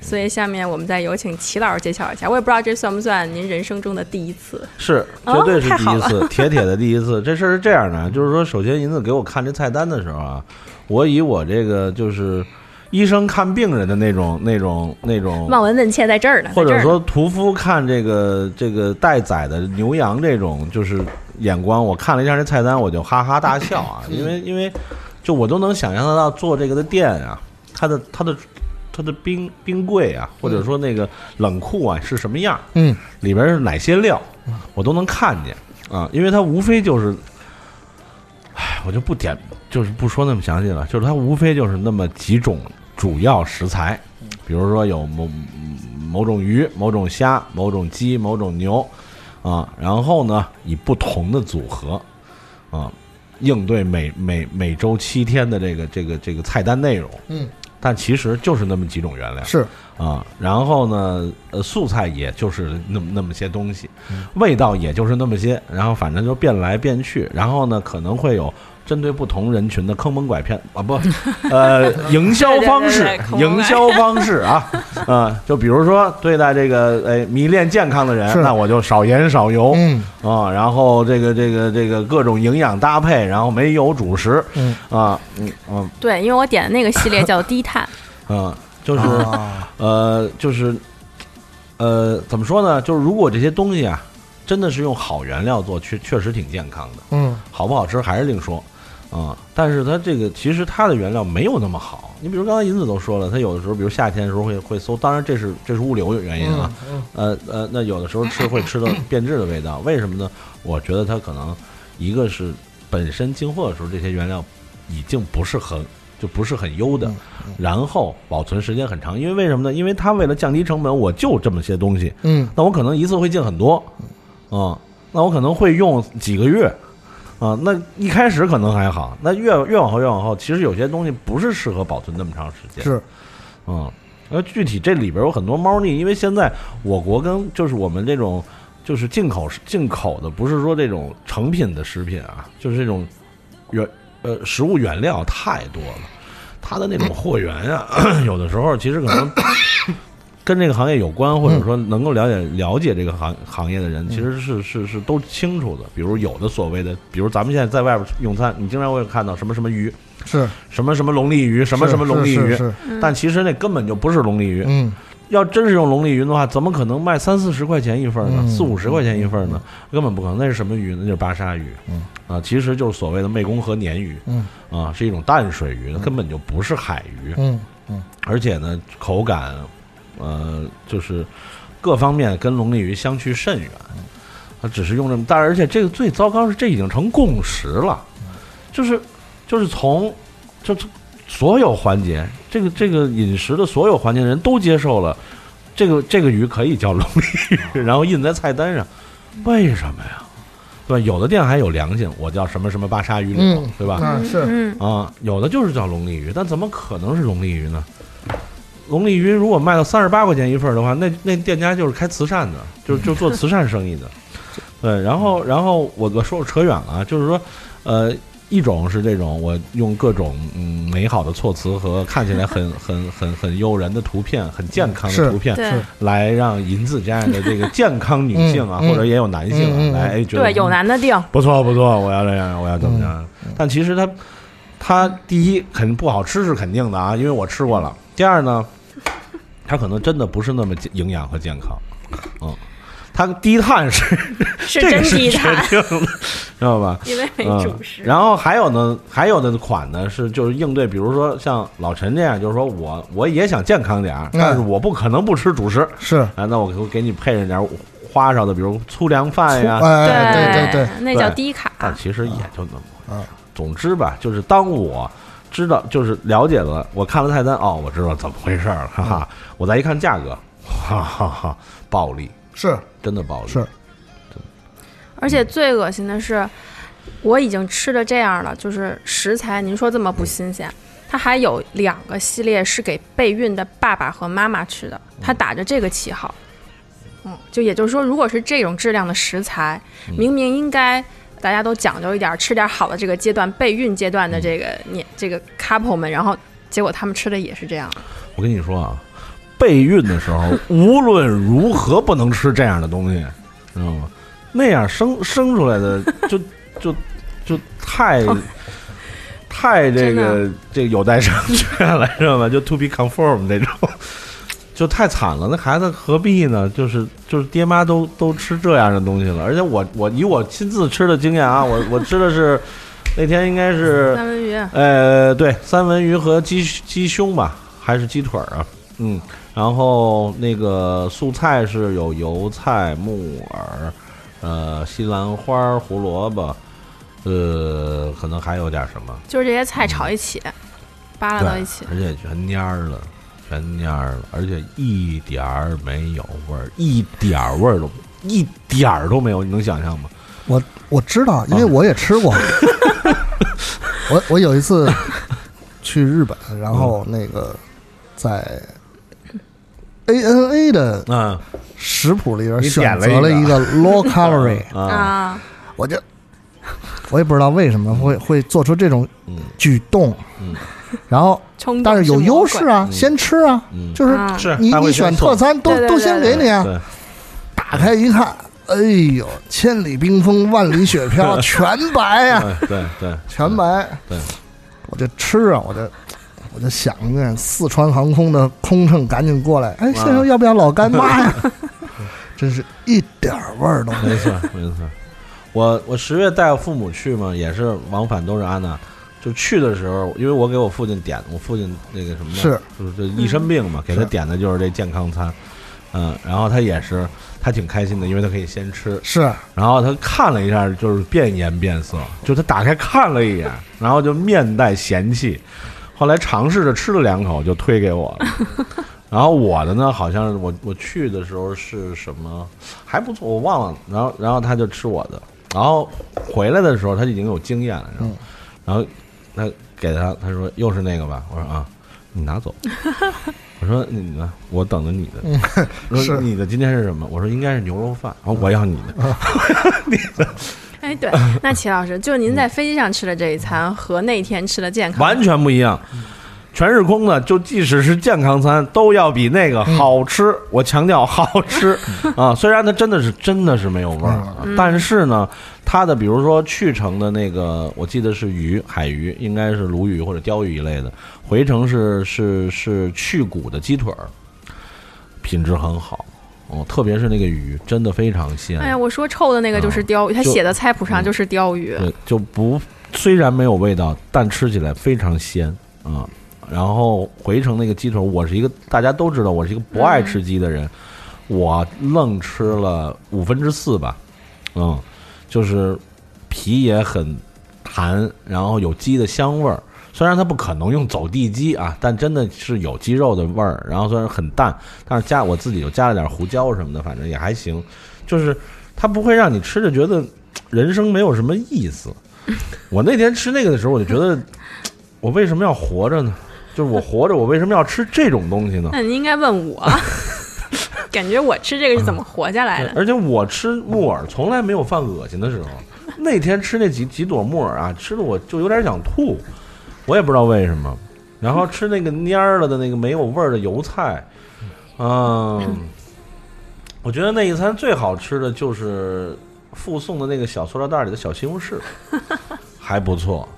所以下面我们再有请齐老师揭晓一下，我也不知道这算不算您人生中的第一次。是哦绝对是第一次，铁铁的第一次。这事儿是这样的，就是说，首先银子给我看这菜单的时候啊，我以我这个就是医生看病人的那种那种那种望闻问切在这儿呢，或者说屠夫看这个这个待宰的牛羊这种就是眼光，我看了一下这菜单，我就哈哈大笑啊，因为因为就我都能想象得到做这个的店啊，它的它的它的冰冰柜啊，或者说那个冷库啊是什么样，嗯，里边是哪些料，我都能看见啊，因为它无非就是，唉，我就不点，就是不说那么详细了，就是它无非就是那么几种主要食材，比如说有某某种鱼、某种虾、某种鸡、某种牛，啊，然后呢以不同的组合，啊，应对每每每周七天的这个这个这个菜单内容，嗯，但其实就是那么几种原料，是。啊，然后呢，呃，素菜也就是那么那么些东西，味道也就是那么些，然后反正就变来变去，然后呢，可能会有针对不同人群的坑蒙拐骗 啊，不，呃，营销方式对对对对，营销方式啊，啊，就比如说对待这个哎迷恋健康的人，那我就少盐少油，嗯啊，然后这个这个这个各种营养搭配，然后没有主食，嗯啊，嗯嗯对，因为我点的那个系列叫低碳，嗯，就是。啊呃，就是，呃，怎么说呢？就是如果这些东西啊，真的是用好原料做，确确实挺健康的。嗯好不好吃还是另说，啊、但是它这个其实它的原料没有那么好。你比如刚才银子都说了，它有的时候，比如夏天的时候会会馊，当然这是这是物流原因啊。嗯呃呃，那有的时候吃会吃到变质的味道，为什么呢？我觉得它可能一个是本身进货的时候这些原料已经不是很就不是很优的，嗯然后保存时间很长，因为为什么呢？因为它为了降低成本，我就这么些东西，嗯那我可能一次会进很多，啊、那我可能会用几个月，啊，那一开始可能还好，那越越往后越往后，其实有些东西不是适合保存那么长时间，是。嗯，那具体这里边有很多猫腻，因为现在我国跟就是我们这种就是进口进口的，不是说这种成品的食品啊，就是这种原呃食物原料太多了，它的那种货源啊，有的时候其实可能跟这个行业有关，或者说能够了解了解这个行行业的人，其实是是是都清楚的。比如有的所谓的，比如咱们现在在外边用餐，你经常会看到什么什么鱼，是什么什么龙利鱼，什么什么龙利鱼但其实那根本就不是龙利鱼。嗯要真是用龙利鱼的话，怎么可能卖三四十块钱一份呢？嗯四五十块钱一份呢？根本不可能。那是什么鱼呢？那就是巴沙鱼。嗯啊，其实就是所谓的湄公河鲶鱼。嗯啊，是一种淡水鱼，它根本就不是海鱼。嗯嗯而且呢，口感，呃，就是各方面跟龙利鱼相去甚远。他只是用这么，但而且这个最糟糕是这已经成共识了，就是就是从就是所有环节，这个这个饮食的所有环节人都接受了，这个这个鱼可以叫龙利鱼，然后印在菜单上，为什么呀？对吧？有的店还有良心，我叫什么什么巴沙鱼柳，嗯对吧？嗯是嗯，啊，有的就是叫龙利鱼，但怎么可能是龙利鱼呢？龙利鱼如果卖到三十八块钱一份儿的话，那那店家就是开慈善的，就就做慈善生意的。对，然后然后我我说我扯远了啊，就是说，呃，一种是这种我用各种嗯美好的措辞和看起来很很很很诱人的图片、很健康的图片，是来让银子这样的这个健康女性啊，或者也有男性来哎觉得对，有男的订，不错不错，我要这样，我要怎么样？但其实它，它第一肯定不好吃是肯定的啊，因为我吃过了。第二呢，它可能真的不是那么健营养和健康，嗯，它低碳是是真这是低碳，确定的，知道吧？因为没嗯主食。然后还有呢，还有的款呢是就是应对，比如说像老陈这样，就是说我我也想健康点儿，但是我不可能不吃主食，是，啊，那我给给你配上点儿花哨的，比如粗粮饭呀，哎对对对，那叫低卡。但其实也就那么回事啊。总之吧，就是当我知道，就是了解了，我看了菜单，哦，我知道怎么回事了，哈哈。我再一看价格，哈哈哈，暴利，是真的暴利。是，而且最恶心的是，我已经吃的这样了，就是食材，您说这么不新鲜，它还有两个系列是给备孕的爸爸和妈妈吃的，它打着这个旗号。嗯，就也就是说，如果是这种质量的食材，明明应该大家都讲究一点，吃点好的这个阶段，备孕阶段的这个年这个 couple 们，然后结果他们吃的也是这样。我跟你说啊，备孕的时候 无论如何不能吃这样的东西，知道吗？那样生生出来的 就就就太太这个这个有待商榷了，知道吗？就 to be confirmed 这种。就太惨了，那孩子何必呢？就是就是爹妈都都吃这样的东西了，而且我我以我亲自吃的经验啊，我我吃的是那天应该是三文鱼，呃，对，三文鱼和鸡鸡胸吧，还是鸡腿儿啊？嗯，然后那个素菜是有油菜、木耳，呃，西兰花、胡萝卜，呃，可能还有点什么，就是这些菜炒一起，扒拉到一起。而且全蔫儿了，全蔫儿了，而且一点儿没有味儿，一点儿味儿都一点儿都没有，你能想象吗？我我知道，因为我也吃过。我我有一次去日本，然后那个在 ANA 的嗯食谱里边选点了一个择了一个。low calorie，啊，啊，我就我也不知道为什么会会做出这种嗯。举动，嗯 然后但是有优势啊，嗯。先吃啊，嗯，就是你你选特餐都都先给你啊，打开一看，哎呦，千里冰封，万里雪飘，全白呀、对对对，全白。对，我就吃啊，我就我就想着四川航空的空乘赶紧过来，哎，先生要不要老干妈呀？真是一点味儿都没有。没错，没错。我我十月带我父母去嘛，也是往返都是安娜。就去的时候，因为我给我父亲点，我父亲那个什么是就是这一身病嘛，给他点的就是这健康餐。嗯，然后他也是，他挺开心的，因为他可以先吃。是然后他看了一下，就是变颜变色，就他打开看了一眼，然后就面带嫌弃。后来尝试着吃了两口，就推给我了。然后我的呢，好像是我我去的时候是什么还不错，我忘了。然后然后他就吃我的，然后回来的时候他已经有经验了，然后、然后他给他他说又是那个吧，我说啊，你拿走。我说你呢？我等着你的。我说是你的今天是什么？我说应该是牛肉饭。然后我要 你的。哎，对，那齐老师，就是您在飞机上吃的这一餐和那天吃的健康完全不一样。全是空的，就即使是健康餐，都要比那个好吃。我强调好吃啊！虽然它真的是真的是没有味儿，啊但是呢，它的比如说去程的那个，我记得是鱼，海鱼，应该是鲈鱼或者鲷鱼一类的，回程是是是去骨的鸡腿儿，品质很好哦，特别是那个鱼，真的非常鲜。哎呀，我说臭的那个就是鲷鱼，他就写的菜谱上就是鲷鱼。对，就不虽然没有味道，但吃起来非常鲜啊。然后回程那个鸡腿，我是一个大家都知道，我是一个不爱吃鸡的人，我愣吃了五分之四吧。嗯，就是皮也很弹，然后有鸡的香味儿。虽然它不可能用走地鸡啊，但真的是有鸡肉的味儿。然后虽然很淡，但是加我自己又加了点胡椒什么的，反正也还行。就是它不会让你吃着觉得人生没有什么意思。我那天吃那个的时候，我就觉得我为什么要活着呢？就是我活着，我为什么要吃这种东西呢？那你应该问我，感觉我吃这个是怎么活下来的？而且我吃木耳从来没有犯恶心的时候。那天吃那几几朵木耳啊，吃的我就有点想吐，我也不知道为什么。然后吃那个蔫儿了的那个没有味儿的油菜，嗯，我觉得那一餐最好吃的就是附送的那个小塑料袋里的小西红柿，还不错。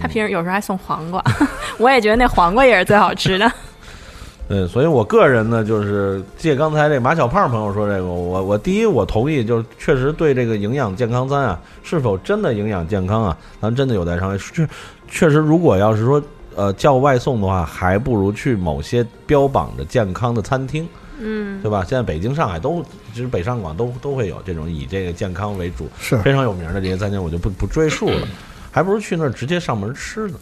他平时有时候还送黄瓜，我也觉得那黄瓜也是最好吃的。对，所以我个人呢，就是借刚才这马小胖朋友说这个，我我第一我同意，就是确实对这个营养健康餐啊，是否真的营养健康啊，咱真的有待商榷。确确实，如果要是说呃叫外送的话，还不如去某些标榜着健康的餐厅，嗯，对吧？现在北京、上海都，其实北上广都都会有这种以这个健康为主，是非常有名的这些餐厅，我就不不赘述了，还不如去那儿直接上门吃呢。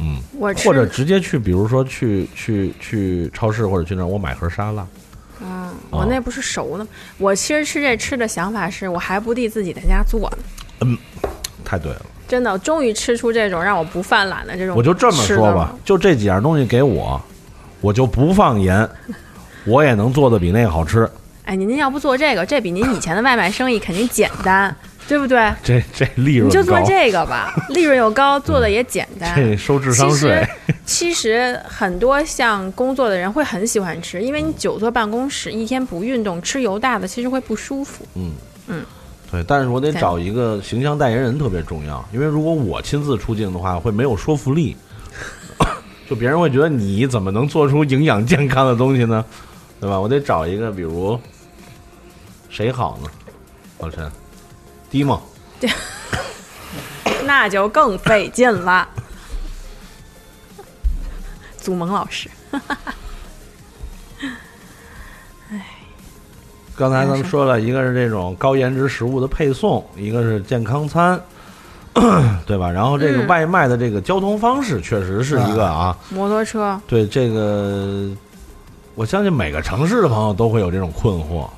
嗯，我或者直接去，比如说去去去超市或者去那儿，我买盒沙拉。嗯，哦我那不是熟的吗？我其实吃这吃的想法是我还不地自己在家做呢。太对了，真的，终于吃出这种让我不犯懒的这种。我就这么说吧，，就这几样东西给我，我就不放盐，我也能做的比那个好吃。哎，您要不做这个，这比您以前的外卖生意肯定简单，对不对？这这利润你就做，这个吧，利润又高，做的也简单。这收智商税。其实很多像工作的人会很喜欢吃，因为你久坐办公室，一天不运动，吃油大的其实会不舒服。嗯嗯，对，但是我得找一个形象代言人特别重要，因为如果我亲自出镜的话，会没有说服力，就别人会觉得你怎么能做出营养健康的东西呢？对吧？我得找一个，比如谁好呢？老陈，迪梦，那就更费劲了。祖萌老师，刚才咱们说了一个是这种高颜值食物的配送，一个是健康餐，对吧？然后这个嗯。外卖的这个交通方式确实是一个啊，摩托车，对这个，我相信每个城市的朋友都会有这种困惑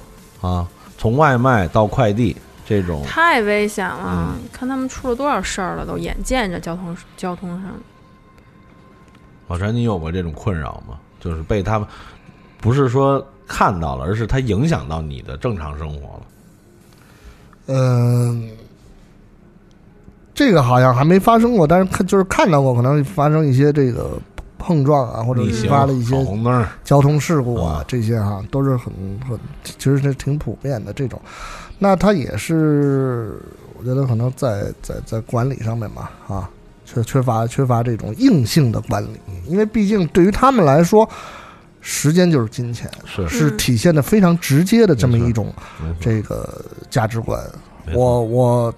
啊，从外卖到快递这种，太危险了！嗯看他们出了多少事儿了，都眼见着交通交通上。老陈，你有过这种困扰吗？就是被他们不是说看到了，而是他影响到你的正常生活了。嗯，这个好像还没发生过，但是看就是看到过，可能发生一些这个碰撞啊，或者引、发了一些跑红灯，交通事故啊嗯，这些哈、都是很很，其实是挺普遍的这种。那他也是，我觉得可能在在在管理上面嘛，啊，缺缺乏缺乏这种硬性的管理，因为毕竟对于他们来说，时间就是金钱，是。是嗯体现的非常直接的这么一种，这个价值观。我我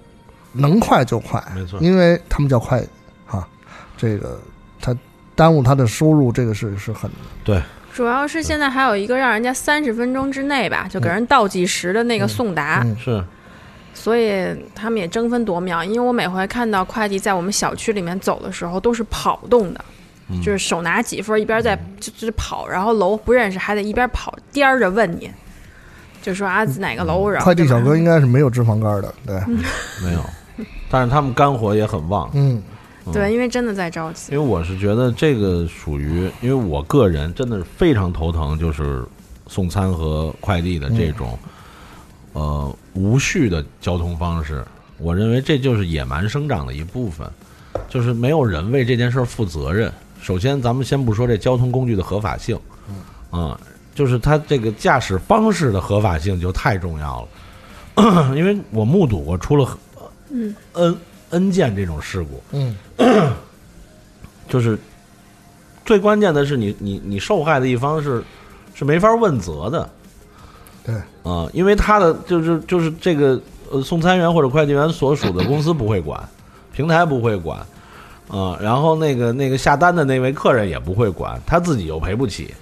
能快就快，没错。因为他们叫快啊、这个他耽误他的收入，这个是是很主要是现在还有一个让人家三十分钟之内吧，就给人倒计时的那个送达，嗯是。所以他们也争分夺秒。因为我每回看到快递在我们小区里面走的时候，都是跑动的，嗯。就是手拿几份，一边在就就是跑，然后楼不认识，还得一边跑颠着问你，就说啊哪个楼，然后快递小哥应该是没有脂肪肝的，对，没有，但是他们肝火也很旺。嗯对，因为真的在着急。因为我是觉得这个属于，因为我个人真的是非常头疼，就是送餐和快递的这种、呃无序的交通方式。我认为这就是野蛮生长的一部分，就是没有人为这件事儿负责任。首先，咱们先不说这交通工具的合法性，啊、就是它这个驾驶方式的合法性就太重要了，因为我目睹过出了嗯 n n 件这种事故，嗯。就是最关键的是你你你受害的一方是是没法问责的。对，啊、因为他的就是就是这个呃送餐员或者快递员所属的公司不会管，平台不会管啊、然后那个那个下单的那位客人也不会管，他自己又赔不起，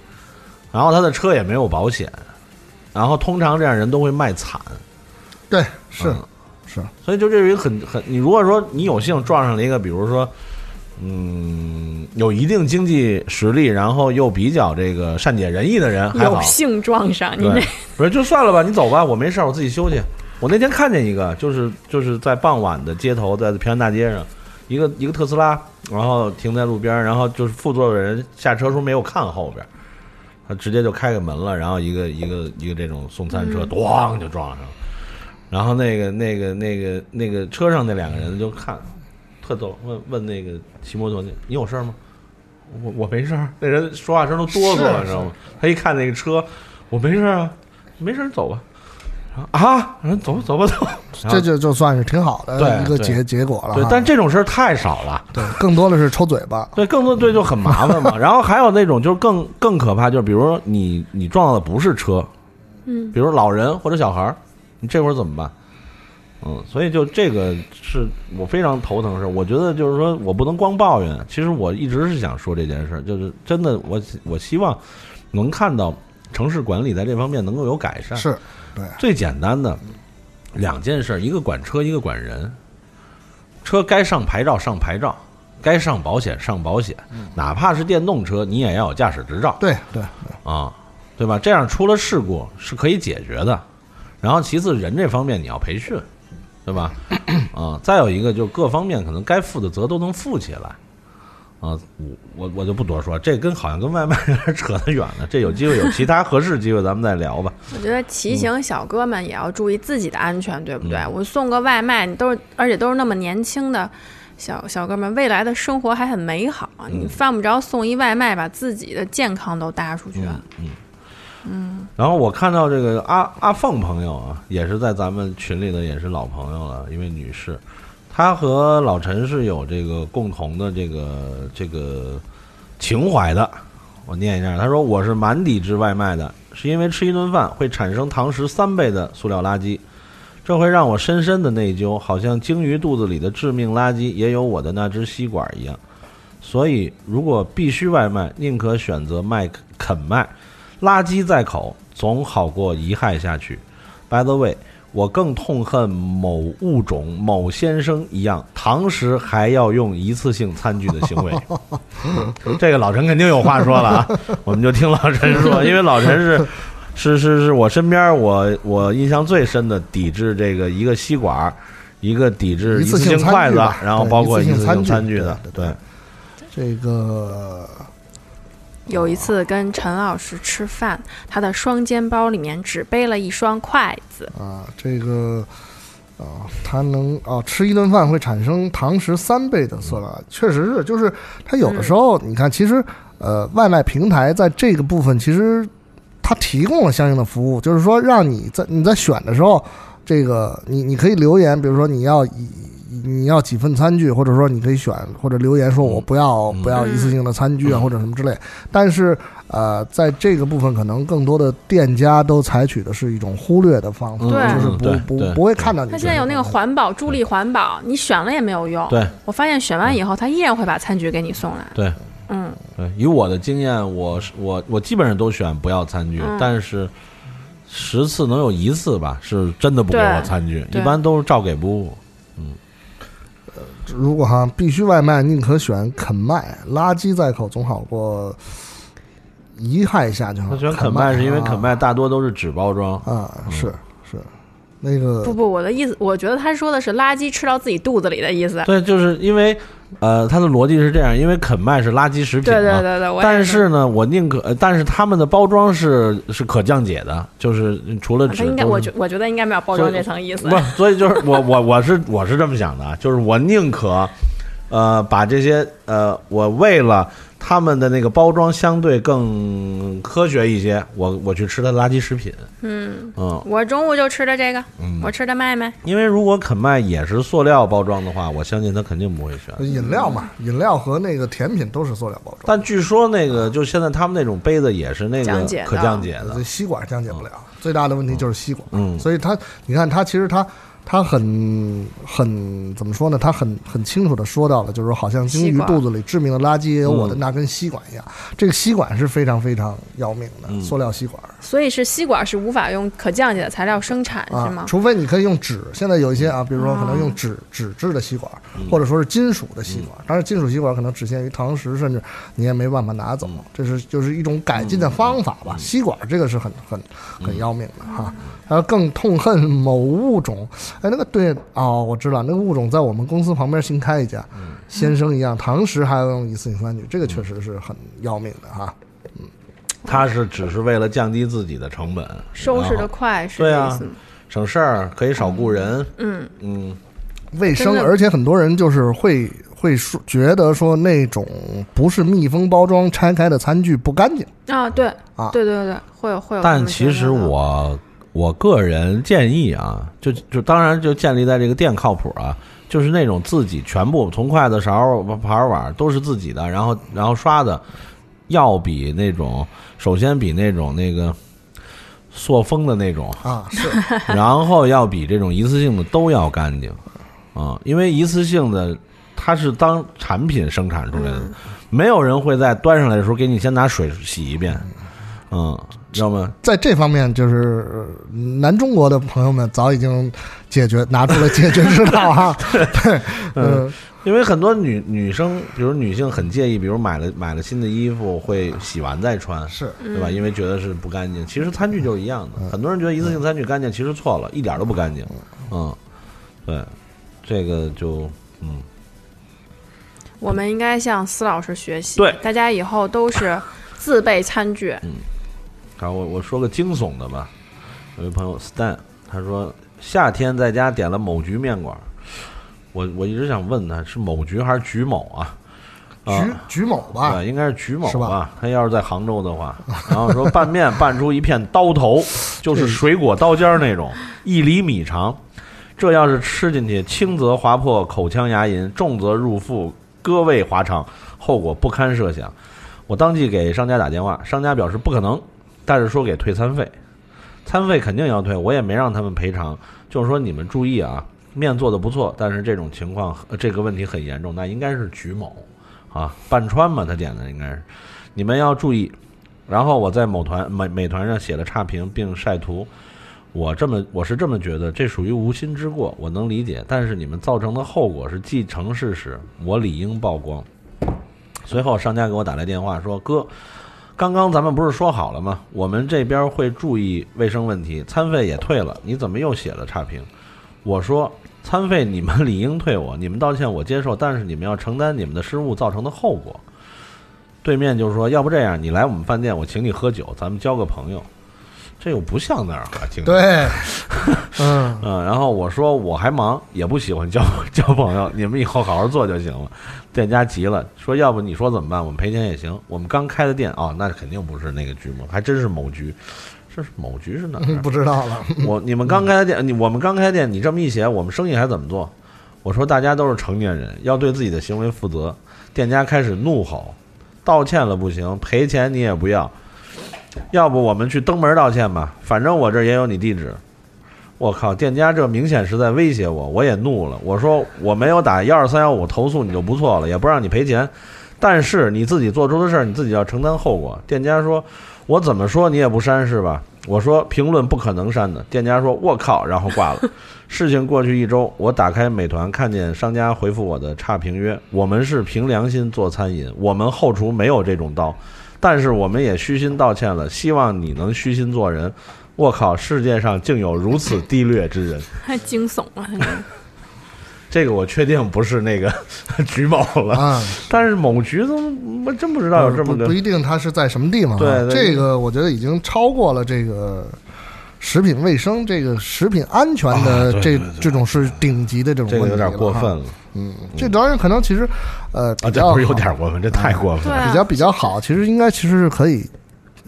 然后他的车也没有保险，然后通常这样人都会卖惨，对是。嗯是，所以就这是一个很很，你如果说你有幸撞上了一个，比如说，嗯，有一定经济实力，然后又比较这个善解人意的人，还好有。幸撞上你对，不是就算了吧，你走吧，我没事儿，我自己休息。我那天看见一个，就是就是在傍晚的街头，在平安大街上，一个一个特斯拉，然后停在路边儿，然后就是副座的人下车时候没有看后边儿，他直接就开个门了，然后一个一个一个这种送餐车，咣就撞上了。然后那个那个那个那个车上那两个人就看，特逗，问问那个骑摩托那，你有事儿吗？我我没事儿。那人说话声都哆嗦了，你知道吗？他一看那个车，我没事儿啊，没事儿走吧。啊，人走吧走吧走吧。这就就算是挺好的一个结结果了对。，但这种事儿太少了。对，更多的是抽嘴巴。对，更多对就很麻烦嘛。然后还有那种就是更更可怕，就是比如说你你撞到的不是车，嗯，比如老人或者小孩儿，你这会儿怎么办？嗯，所以就这个是我非常头疼的事儿。我觉得就是说我不能光抱怨，其实我一直是想说这件事儿，就是真的我我希望能看到城市管理在这方面能够有改善。是，对，最简单的两件事儿，一个管车，一个管人。车该上牌照上牌照，该上保险上保险，哪怕是电动车，你也要有驾驶执照对对，啊，对吧？这样出了事故是可以解决的。然后其次，人这方面你要培训，对吧？啊，再有一个就是各方面可能该负的责都能负起来。啊，我我我就不多说，这跟好像跟外卖有点扯得远了。这有机会有其他合适机会咱们再聊吧。我觉得骑行小哥们也要注意自己的安全，对不对？嗯我送个外卖，你都是，而且都是那么年轻的小小哥们，未来的生活还很美好。嗯你犯不着送一外卖，把自己的健康都搭出去。嗯嗯。嗯然后我看到这个阿阿凤朋友啊，也是在咱们群里的，也是老朋友了，一位女士，她和老陈是有这个共同的这个这个情怀的。我念一下，她说我是蛮抵制外卖的，是因为吃一顿饭会产生堂食三倍的塑料垃圾。这会让我深深的内疚，好像鲸鱼肚子里的致命垃圾也有我的那只吸管一样。所以，如果必须外卖，宁可选择麦肯麦，垃圾在口，总好过遗害下去。By the way，我更痛恨某物种某先生一样，堂食还要用一次性餐具的行为。这个老陈肯定有话说了啊，我们就听老陈说，因为老陈是是是是我身边我我印象最深的抵制这个一个吸管，一个抵制一次次性筷子，然后包括一次性餐具的，对对这个有一次跟陈老师吃饭，他的双肩包里面只背了一双筷子。啊，这个啊，他能啊吃一顿饭会产生堂食三倍的色拉，确实是，就是他有的时候，你看，其实呃，外卖平台在这个部分其实它提供了相应的服务，就是说让你在你在选的时候，这个你你可以留言，比如说你要以。你要几份餐具，或者说你可以选或者留言说我不要嗯不要一次性的餐具啊，嗯或者什么之类。但是呃，在这个部分，可能更多的店家都采取的是一种忽略的方法，就是不不不会看到你。他现在有那个环保助力环保，你选了也没有用。对我发现选完以后，他依然会把餐具给你送来。对。嗯，对，以我的经验，我是我我基本上都选不要餐具，嗯但是十次能有一次吧，是真的不给我餐具，一般都是照给不误。如果哈必须外卖，宁可选肯麦，垃圾在口总好过遗害下去。他选肯麦是因为肯麦麦大多都是纸包装，啊，是是那个不不，我的意思，我觉得他说的是垃圾吃到自己肚子里的意思。对，就是因为呃，他的逻辑是这样，因为肯麦是垃圾食品对嘛，对对对，但是呢，我宁可，呃但是他们的包装是是可降解的，就是除了他应该，我觉我觉得应该没有包装这层意思不。，所以就是我我我是我是这么想的啊，就是我宁可，呃，把这些呃，我为了他们的那个包装相对更科学一些，我我去吃它的垃圾食品，嗯，嗯。我中午就吃的这个，嗯，我吃的麦麦。因为如果肯麦也是塑料包装的话，我相信他肯定不会选。饮料嘛，饮料和那个甜品都是塑料包装，但据说那个就现在他们那种杯子也是那个降解的。可降解的。这，吸管降解不了，最大的问题就是吸管。嗯，所以它，你看它其实它他很很怎么说呢？他很很清楚的说到了，就是说好像鲸鱼肚子里致命的垃圾也有我的嗯那根吸管一样。这个吸管是非常非常要命的，嗯塑料吸管所以是吸管是无法用可降解的材料生产，是啊吗，？除非你可以用纸。现在有一些啊，比如说可能哦用纸纸质的吸管，嗯或者说是金属的吸管。当然，金属吸管可能只限于堂食，甚至你也没办法拿走。这是就是一种改进的方法吧。吸管这个是很很很要命的哈。然后更痛恨某物种，哎，那个对哦，我知道那个物种在我们公司旁边新开一家，先生一样，堂食还要用一次性餐具，这个确实是很要命的哈。嗯他是只是为了降低自己的成本，收拾的快是对啊这意思吗？省事儿，可以少雇人。嗯，嗯，卫生，而且很多人就是会会说觉得说那种不是密封包装拆开的餐具不干净。啊，对，啊对对对，会有会有。但其实我我个人建议啊，就就当然就建立在这个店靠谱啊，就是那种自己全部从筷子勺、盘碗都是自己的，然后然后刷的，要比那种首先比那种那个塑封的那种，啊，是。然后要比这种一次性的都要干净啊，因为一次性的它是当产品生产出来的，没有人会在端上来的时候给你先拿水洗一遍，嗯，知道吗？在这方面，就是呃南中国的朋友们早已经解决拿出了解决之道哈。对，嗯，因为很多女女生，比如女性很介意，比如买了买了新的衣服会洗完再穿，是对吧？因为觉得是不干净。其实餐具就是一样的，很多人觉得一次性餐具干净，其实错了，一点都不干净。嗯，对，这个就嗯，我们应该向司老师学习，对大家以后都是自备餐具。好，我我说个惊悚的吧。有一朋友 Stan，他说夏天在家点了某局面馆，我我一直想问他是某局还是局某啊？啊菊菊某吧对，，应该是局某是吧他要是在杭州的话，然后说拌面拌出一片刀头，就是水果刀尖儿那种，一厘米长。这要是吃进去，轻则划破口腔牙龈，重则入腹割胃划肠，后果不堪设想。我当即给商家打电话，商家表示不可能，但是说给退餐费，餐费肯定要退，我也没让他们赔偿，就是说你们注意啊，面做的不错，但是这种情况这个问题很严重，那应该是菊某。啊，半川嘛，他点的应该是，你们要注意。然后我在某团美美团上写了差评并晒图，我这么我是这么觉得，这属于无心之过，我能理解。但是你们造成的后果是既成事实，我理应曝光。随后商家给我打来电话说：“哥，刚刚咱们不是说好了吗？我们这边会注意卫生问题，餐费也退了，你怎么又写了差评？”我说：“餐费你们理应退我，你们道歉我接受，但是你们要承担你们的失误造成的后果。”对面就说：“要不这样，你来我们饭店，我请你喝酒，咱们交个朋友。”这又不像那儿啊，听着。对，嗯，嗯，然后我说我还忙，也不喜欢交 交朋友，你们以后好好做就行了。店家急了，说要不你说怎么办？我们赔钱也行。我们刚开的店哦，那肯定不是那个局嘛，还真是某局。这是某局是哪 不知道了，我你们刚开的店，你我们刚开店，你这么一写，我们生意还怎么做？我说大家都是成年人，要对自己的行为负责。店家开始怒吼，道歉了不行，赔钱你也不要，要不我们去登门道歉吧，反正我这儿也有你地址。我靠，店家这明显是在威胁我，我也怒了。我说我没有打幺二三幺五投诉你就不错了，也不让你赔钱，但是你自己做出的事儿，你自己要承担后果。店家说，我怎么说你也不删是吧？我说评论不可能删的。店家说，我靠，然后挂了。事情过去一周，我打开美团，看见商家回复我的差评约：“我们是凭良心做餐饮，我们后厨没有这种刀，但是我们也虚心道歉了，希望你能虚心做人。”我靠，世界上竟有如此低劣之人！太 惊悚了，这个我确定不是那个 橘某了，啊，但是某局都我真不知道有这么个不不一定它是在什么地方啊。对对。这个我觉得已经超过了这个食品卫生、这个食品安全啊的这对对对。这种是顶级的这种这个有点过分了。嗯，这当然可能其实呃啊！这不是有好。点过分，这太过分了。啊。比较比较好，其实应该其实是可以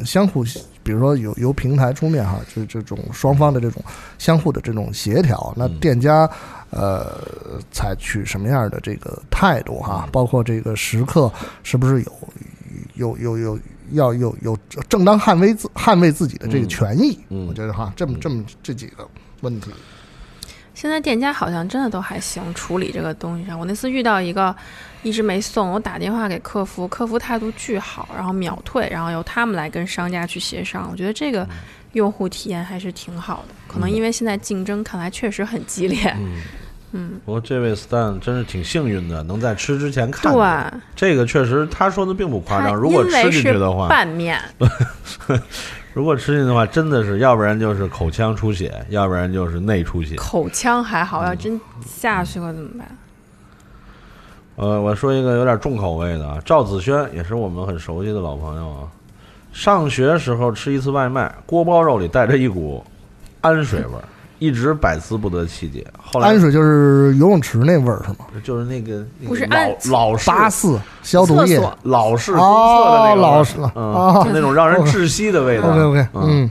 相互，比如说由由平台出面哈，就这种双方的这种相互的这种协调，那嗯。店家呃采取什么样的这个态度哈，嗯。包括这个食客是不是有有有有要有有正当捍卫自捍卫自己的这个嗯权益，嗯我觉得哈，这么这么这几个问题，现在店家好像真的都还行，处理这个东西上。我那次遇到一个一直没送，我打电话给客服，客服态度巨好，然后秒退，然后由他们来跟商家去协商。我觉得这个用户体验还是挺好的。可能因为现在竞争看来确实很激烈，嗯 嗯，不过这位 Stan 真是挺幸运的，能在吃之前看对。，这个确实他说的并不夸张。如果吃进去的话，拌面，如果吃进去的话，真的是要不然就是口腔出血，要不然就是内出血。口腔还好，嗯要真下去了怎么办？呃，我说一个有点重口味的啊，赵子轩也是我们很熟悉的老朋友啊。上学时候吃一次外卖，锅包肉里带着一股氨水味儿，一直百思不得其解。后来氨水就是游泳池那味儿是吗？就是那个那个不是老老式八四消毒液老式公厕的那哦，个老式嗯，啊就那种让人窒息的味道。，OK OK，嗯嗯，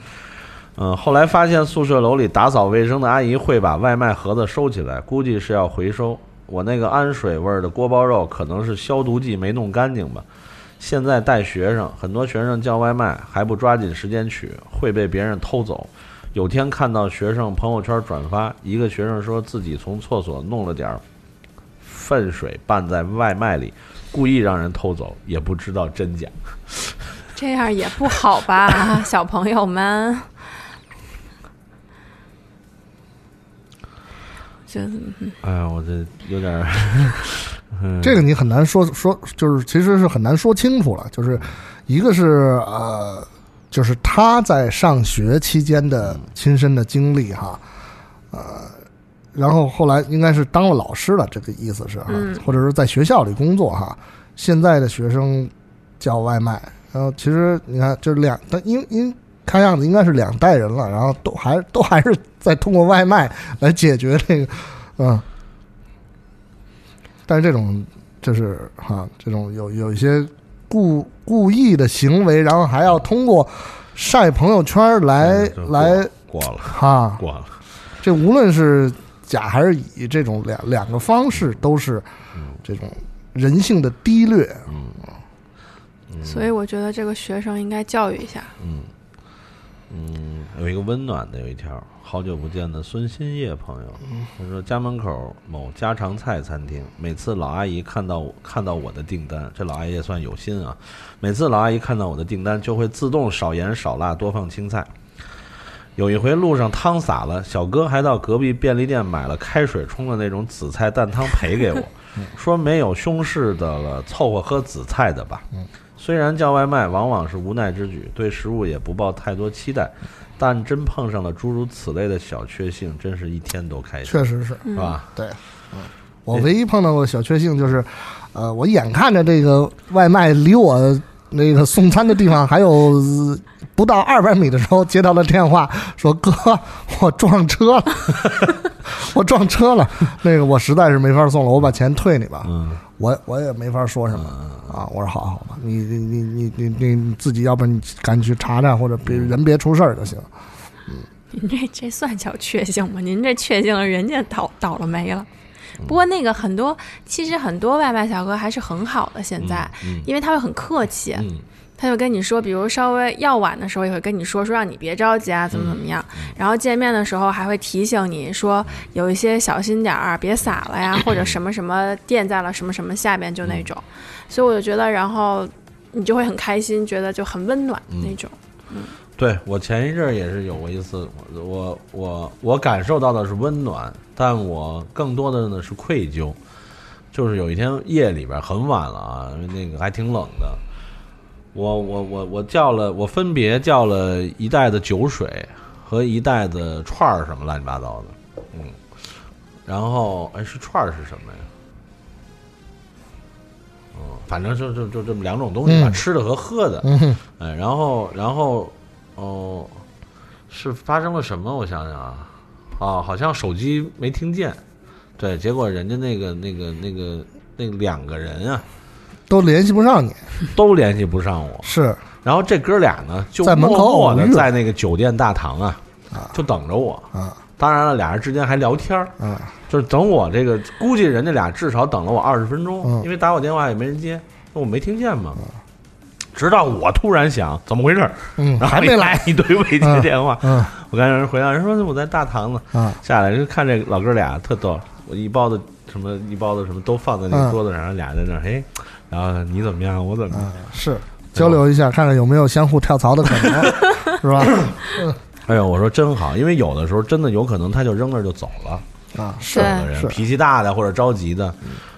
嗯，后来发现宿舍楼里打扫卫生的阿姨会把外卖盒子收起来，估计是要回收。我那个氨水味儿的锅包肉可能是消毒剂没弄干净吧。现在带学生，很多学生叫外卖还不抓紧时间取，会被别人偷走。有天看到学生朋友圈转发，一个学生说自己从厕所弄了点儿粪水拌在外卖里，故意让人偷走，也不知道真假。这样也不好吧，小朋友们。就哎呀，我这有点这个你很难说说，就是其实是很难说清楚了。就是一个是呃，就是他在上学期间的亲身的经历哈，呃，然后后来应该是当了老师了，这个意思是哈，嗯或者是在学校里工作哈。现在的学生叫外卖，然后其实你看，就是两，但因因看样子应该是两代人了，然后都还都还是在通过外卖来解决这个，嗯。但是这种就是哈，这种有有一些故故意的行为，然后还要通过晒朋友圈来来过了哈，过了，这无论是甲还是乙，这种两两个方式都是嗯。这种人性的低劣。嗯。所以我觉得这个学生应该教育一下。嗯嗯，有一个温暖的有一条，好久不见的孙新叶朋友，他说家门口某家常菜餐厅，每次老阿姨看到我看到我的订单，这老阿姨也算有心啊，每次老阿姨看到我的订单就会自动少盐少辣多放青菜。有一回路上汤洒了，小哥还到隔壁便利店买了开水冲的那种紫菜蛋汤赔给我，说没有胸式的了，凑合喝紫菜的吧。虽然叫外卖往往是无奈之举，对食物也不抱太多期待，但真碰上了诸如此类的小确幸，真是一天都开心，确实是嗯是吧？对，嗯，我唯一碰到过小确幸就是，呃，我眼看着这个外卖离我那个送餐的地方还有呃不到二百米的时候，接到了电话，说哥，我撞车了，我撞车了，那个我实在是没法送了，我把钱退你吧。嗯，我我也没法说什么。啊，我说好好吧，你你你你你你你自己，要不然你赶紧去查查，或者别人别出事儿就行。嗯您这这算叫确幸吗？您这确幸了，人家倒倒了霉了。不过那个很多，其实很多外卖小哥还是很好的，现在，嗯因为他会很客气，嗯他就跟你说，比如稍微要晚的时候，也会跟你说说让你别着急啊，怎么怎么样。然后见面的时候还会提醒你说有一些小心点儿，别洒了呀，或者 什么什么垫在了什么什么下边，就那种。所以我就觉得，然后你就会很开心，觉得就很温暖那种。嗯对我前一阵儿也是有过一次，我我我感受到的是温暖，但我更多的呢是愧疚。就是有一天夜里边很晚了啊，因为那个还挺冷的，我我我我叫了，我分别叫了一袋子酒水和一袋子串儿什么乱七八糟的，嗯，然后哎是串儿是什么呀？嗯，反正就就就这么两种东西吧，嗯吃的和喝的，嗯，哎，然后，然后，哦，是发生了什么？我想想啊，啊，好像手机没听见，对，结果人家那个、那个、那个、那两个人啊，都联系不上你，都联系不上我。是然后这哥俩呢，就在门口默默的偶遇了在那个酒店大堂啊，啊就等着我。啊当然了，俩人之间还聊天儿，啊，就是等我这个，估计人家俩至少等了我二十分钟，嗯因为打我电话也没人接，我没听见嘛。直到我突然想怎么回事儿，嗯，然后还没来，一堆未接电话，嗯我刚让人回答，人说我在大堂呢，啊下来就看这老哥俩特逗，我一包的什么一包的什么都放在那个嗯桌子上，然后俩在那儿，嘿，然后你怎么样，我怎么样啊，是交流一下，看看有没有相互跳槽的可能，是吧？哎呦，我说真好，因为有的时候真的有可能他就扔那儿就走了，啊，是的人是脾气大的或者着急的，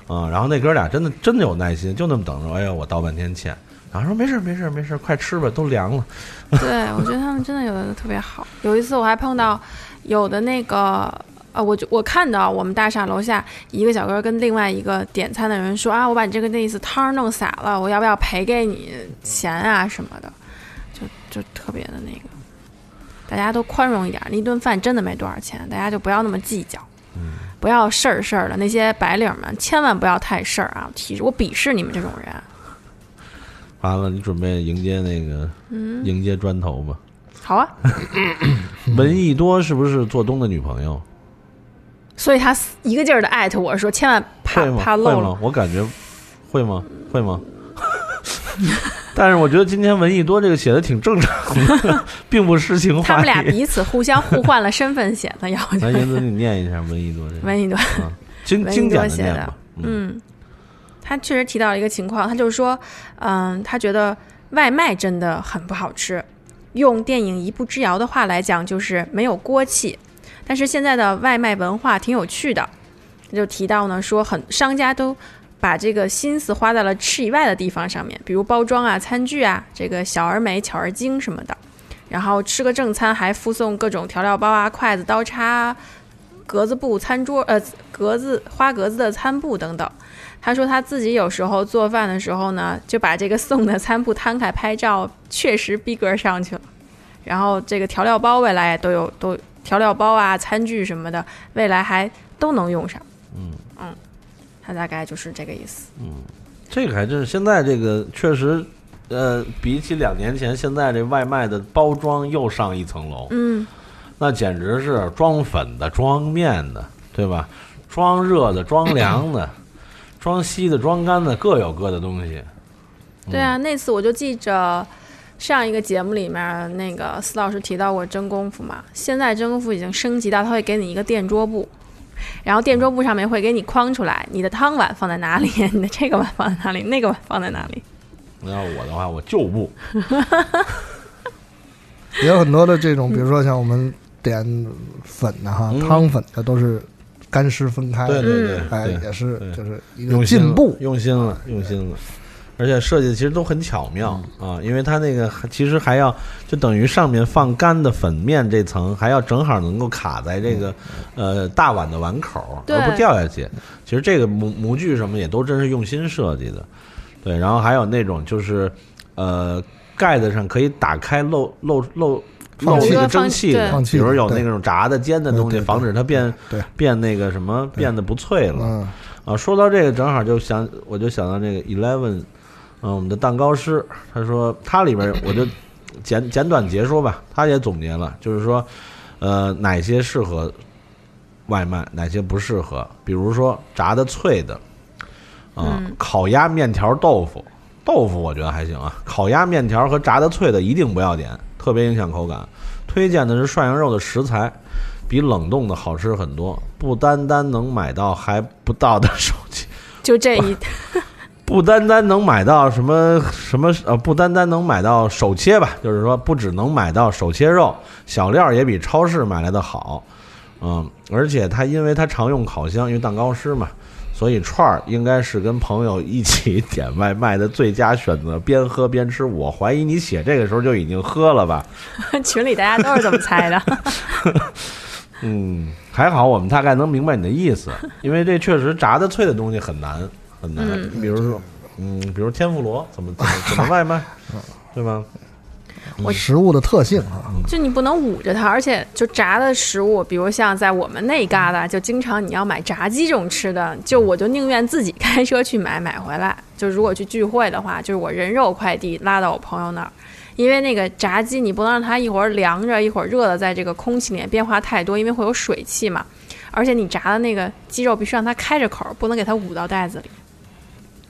啊、然后那哥俩真的真的有耐心，就那么等着，哎呀，我道半天歉，然后说没事儿没事儿没事儿，快吃吧，都凉了，对，我觉得他们真的有的特别好。有一次我还碰到有的那个。呃，我就我看到我们大厦楼下一个小哥跟另外一个点餐的人说啊，我把你这个那意思汤儿弄洒了，我要不要赔给你钱啊什么的，就就特别的那个，大家都宽容一点儿，那一顿饭真的没多少钱，大家就不要那么计较，不要事儿事儿的。那些白领们千万不要太事儿啊！我提我鄙视你们这种人。完了，你准备迎接那个、嗯迎接砖头吧？好啊，闻一多是不是做东的女朋友？所以他一个劲儿的艾特我说，千万怕？怕漏了。我感觉会吗？会吗？但是我觉得今天闻一多这个写的挺正常的，并不诗情画意。他们俩彼此互相互换了身份写的，要来，银子你念一下闻一多这个闻一多。啊，精闻一精简的多写的。嗯，嗯，他确实提到了一个情况，他就是说，嗯，他觉得外卖真的很不好吃。用电影《一步之遥》的话来讲，就是没有锅气。但是现在的外卖文化挺有趣的，就提到呢，说很商家都把这个心思花在了吃以外的地方上面，比如包装啊、餐具啊，这个小而美、巧而精什么的。然后吃个正餐还附送各种调料包啊、筷子、刀叉、格子布、餐桌呃格子花格子的餐布等等。他说他自己有时候做饭的时候呢，就把这个送的餐布摊开拍照，确实逼格上去了。然后这个调料包未来也都有都调料包啊、餐具什么的，未来还都能用上。嗯嗯，他大概就是这个意思。嗯这个还真是现在这个确实，呃，比起两年前，现在这外卖的包装又上一层楼，嗯，那简直是装粉的、装面的，对吧？装热的、装凉的、装稀的、装干的，各有各的东西。对啊，那次我就记着上一个节目里面那个司老师提到过真功夫嘛，现在真功夫已经升级到他会给你一个垫桌布。然后垫桌布上面会给你框出来，你的汤碗放在哪里，你的这个碗放在哪里，那个碗放在哪里。那要是我的话，我就不。也有很多的这种，比如说像我们点粉的哈，嗯汤粉的都是干湿分开的，对对对，哎，对也是就是一个用心了进步，用心了，用心了。而且设计的其实都很巧妙嗯啊，因为它那个其实还要就等于上面放干的粉面这层，还要正好能够卡在这个呃大碗的碗口，对而不掉下去。其实这个模模具什么也都真是用心设计的。对，然后还有那种就是呃盖子上可以打开漏漏漏。漏放气那个蒸汽的，放气比如有那种炸的、煎的东西，防止它变变那个什么变得不脆了。嗯啊，说到这个，正好就想，我就想到这个 Eleven，嗯，我们的蛋糕师，他说他里边我就简简短截说吧，他也总结了，就是说，呃，哪些适合外卖，哪些不适合，比如说炸的脆的，啊、嗯烤鸭面条豆腐，豆腐我觉得还行啊，烤鸭面条和炸的脆的一定不要点，特别影响口感。推荐的是涮羊肉的食材，比冷冻的好吃很多，不单单能买到还不到的手机。就这 一，不单单能买到什么什么呃，不单单能买到手切吧，就是说不只能买到手切肉，小料也比超市买来的好，嗯，而且他因为他常用烤箱，因为蛋糕师嘛，所以串儿应该是跟朋友一起点外卖的最佳选择，边喝边吃。我怀疑你写这个时候就已经喝了吧？群里大家都是这么猜的。嗯，还好我们大概能明白你的意思，因为这确实炸的脆的东西很难很难。嗯比如说，嗯，比如天妇罗怎么怎么 怎么外卖，对吧？我食物的特性啊，就你不能捂着它，而且就炸的食物，比如像在我们那一旮瘩，就经常你要买炸鸡这种吃的，就我就宁愿自己开车去买，买回来。就如果去聚会的话，就是我人肉快递拉到我朋友那儿，因为那个炸鸡你不能让它一会儿凉着一会儿热的，在这个空气里面变化太多，因为会有水汽嘛。而且你炸的那个鸡肉必须让它开着口，不能给它捂到袋子里。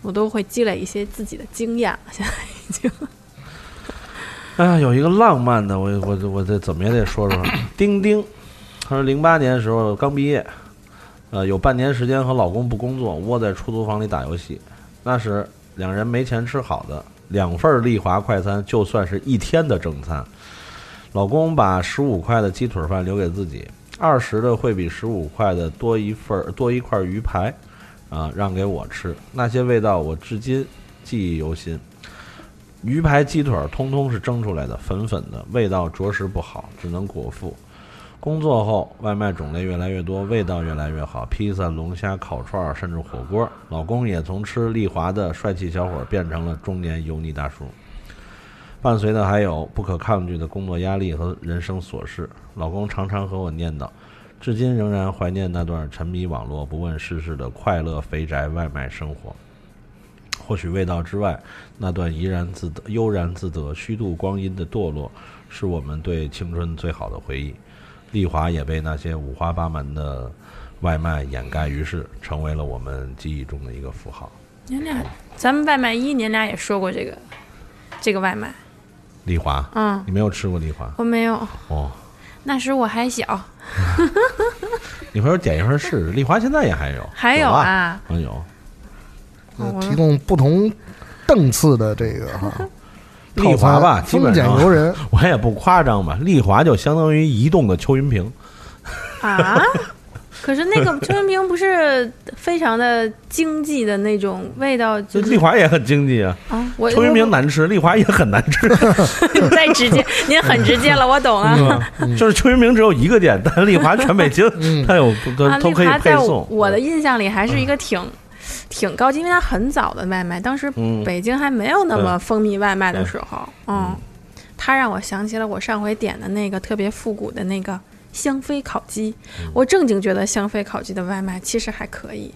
我都会积累一些自己的经验了，现在已经。哎呀，有一个浪漫的，我我我这怎么也得说说。丁丁，他说零八年的时候刚毕业，呃，有半年时间和老公不工作，窝在出租房里打游戏。那时两人没钱吃好的，两份丽华快餐就算是一天的正餐。老公把十五块的鸡腿饭留给自己，二十的会比十五块的多一份多一块鱼排，啊，让给我吃。那些味道我至今记忆犹新。鱼排、鸡腿儿通通是蒸出来的，粉粉的，味道着实不好，只能果腹。工作后，外卖种类越来越多，味道越来越好，披萨、龙虾、烤串儿，甚至火锅。老公也从吃丽华的帅气小伙变成了中年油腻大叔。伴随的还有不可抗拒的工作压力和人生琐事。老公常常和我念叨，至今仍然怀念那段沉迷网络、不问世事的快乐肥宅外卖生活。或许味道之外，那段怡然自得、悠然自得、虚度光阴的堕落，是我们对青春最好的回忆。丽华也被那些五花八门的外卖掩盖于世，成为了我们记忆中的一个符号。您俩，咱们外卖一，您俩也说过这个这个外卖，丽华，嗯，你没有吃过丽华我没有，哦？那时我还小，你回头点一份试试。丽华现在也还有，还有有啊，还，嗯有。提供不同档次的这个哈 丽华吧，基本上由人。我也不夸张吧，丽华就相当于移动的邱云平。啊。可是那个邱云平不是非常的经济的那种味道，就是丽华也很经济啊，啊，我邱云平难吃，丽华也很难吃。我太直接，您很直接了，我懂了。就是邱云平只有一个店，但丽华全北京 嗯它有都啊，都可以丽华在配送。我的印象里还是一个挺挺高级，因为它很早的外卖，当时嗯，北京还没有那么对风靡外卖的时候，嗯，它让我想起了我上回点的那个特别复古的那个香妃烤鸡，嗯。我正经觉得香妃烤鸡的外卖其实还可以，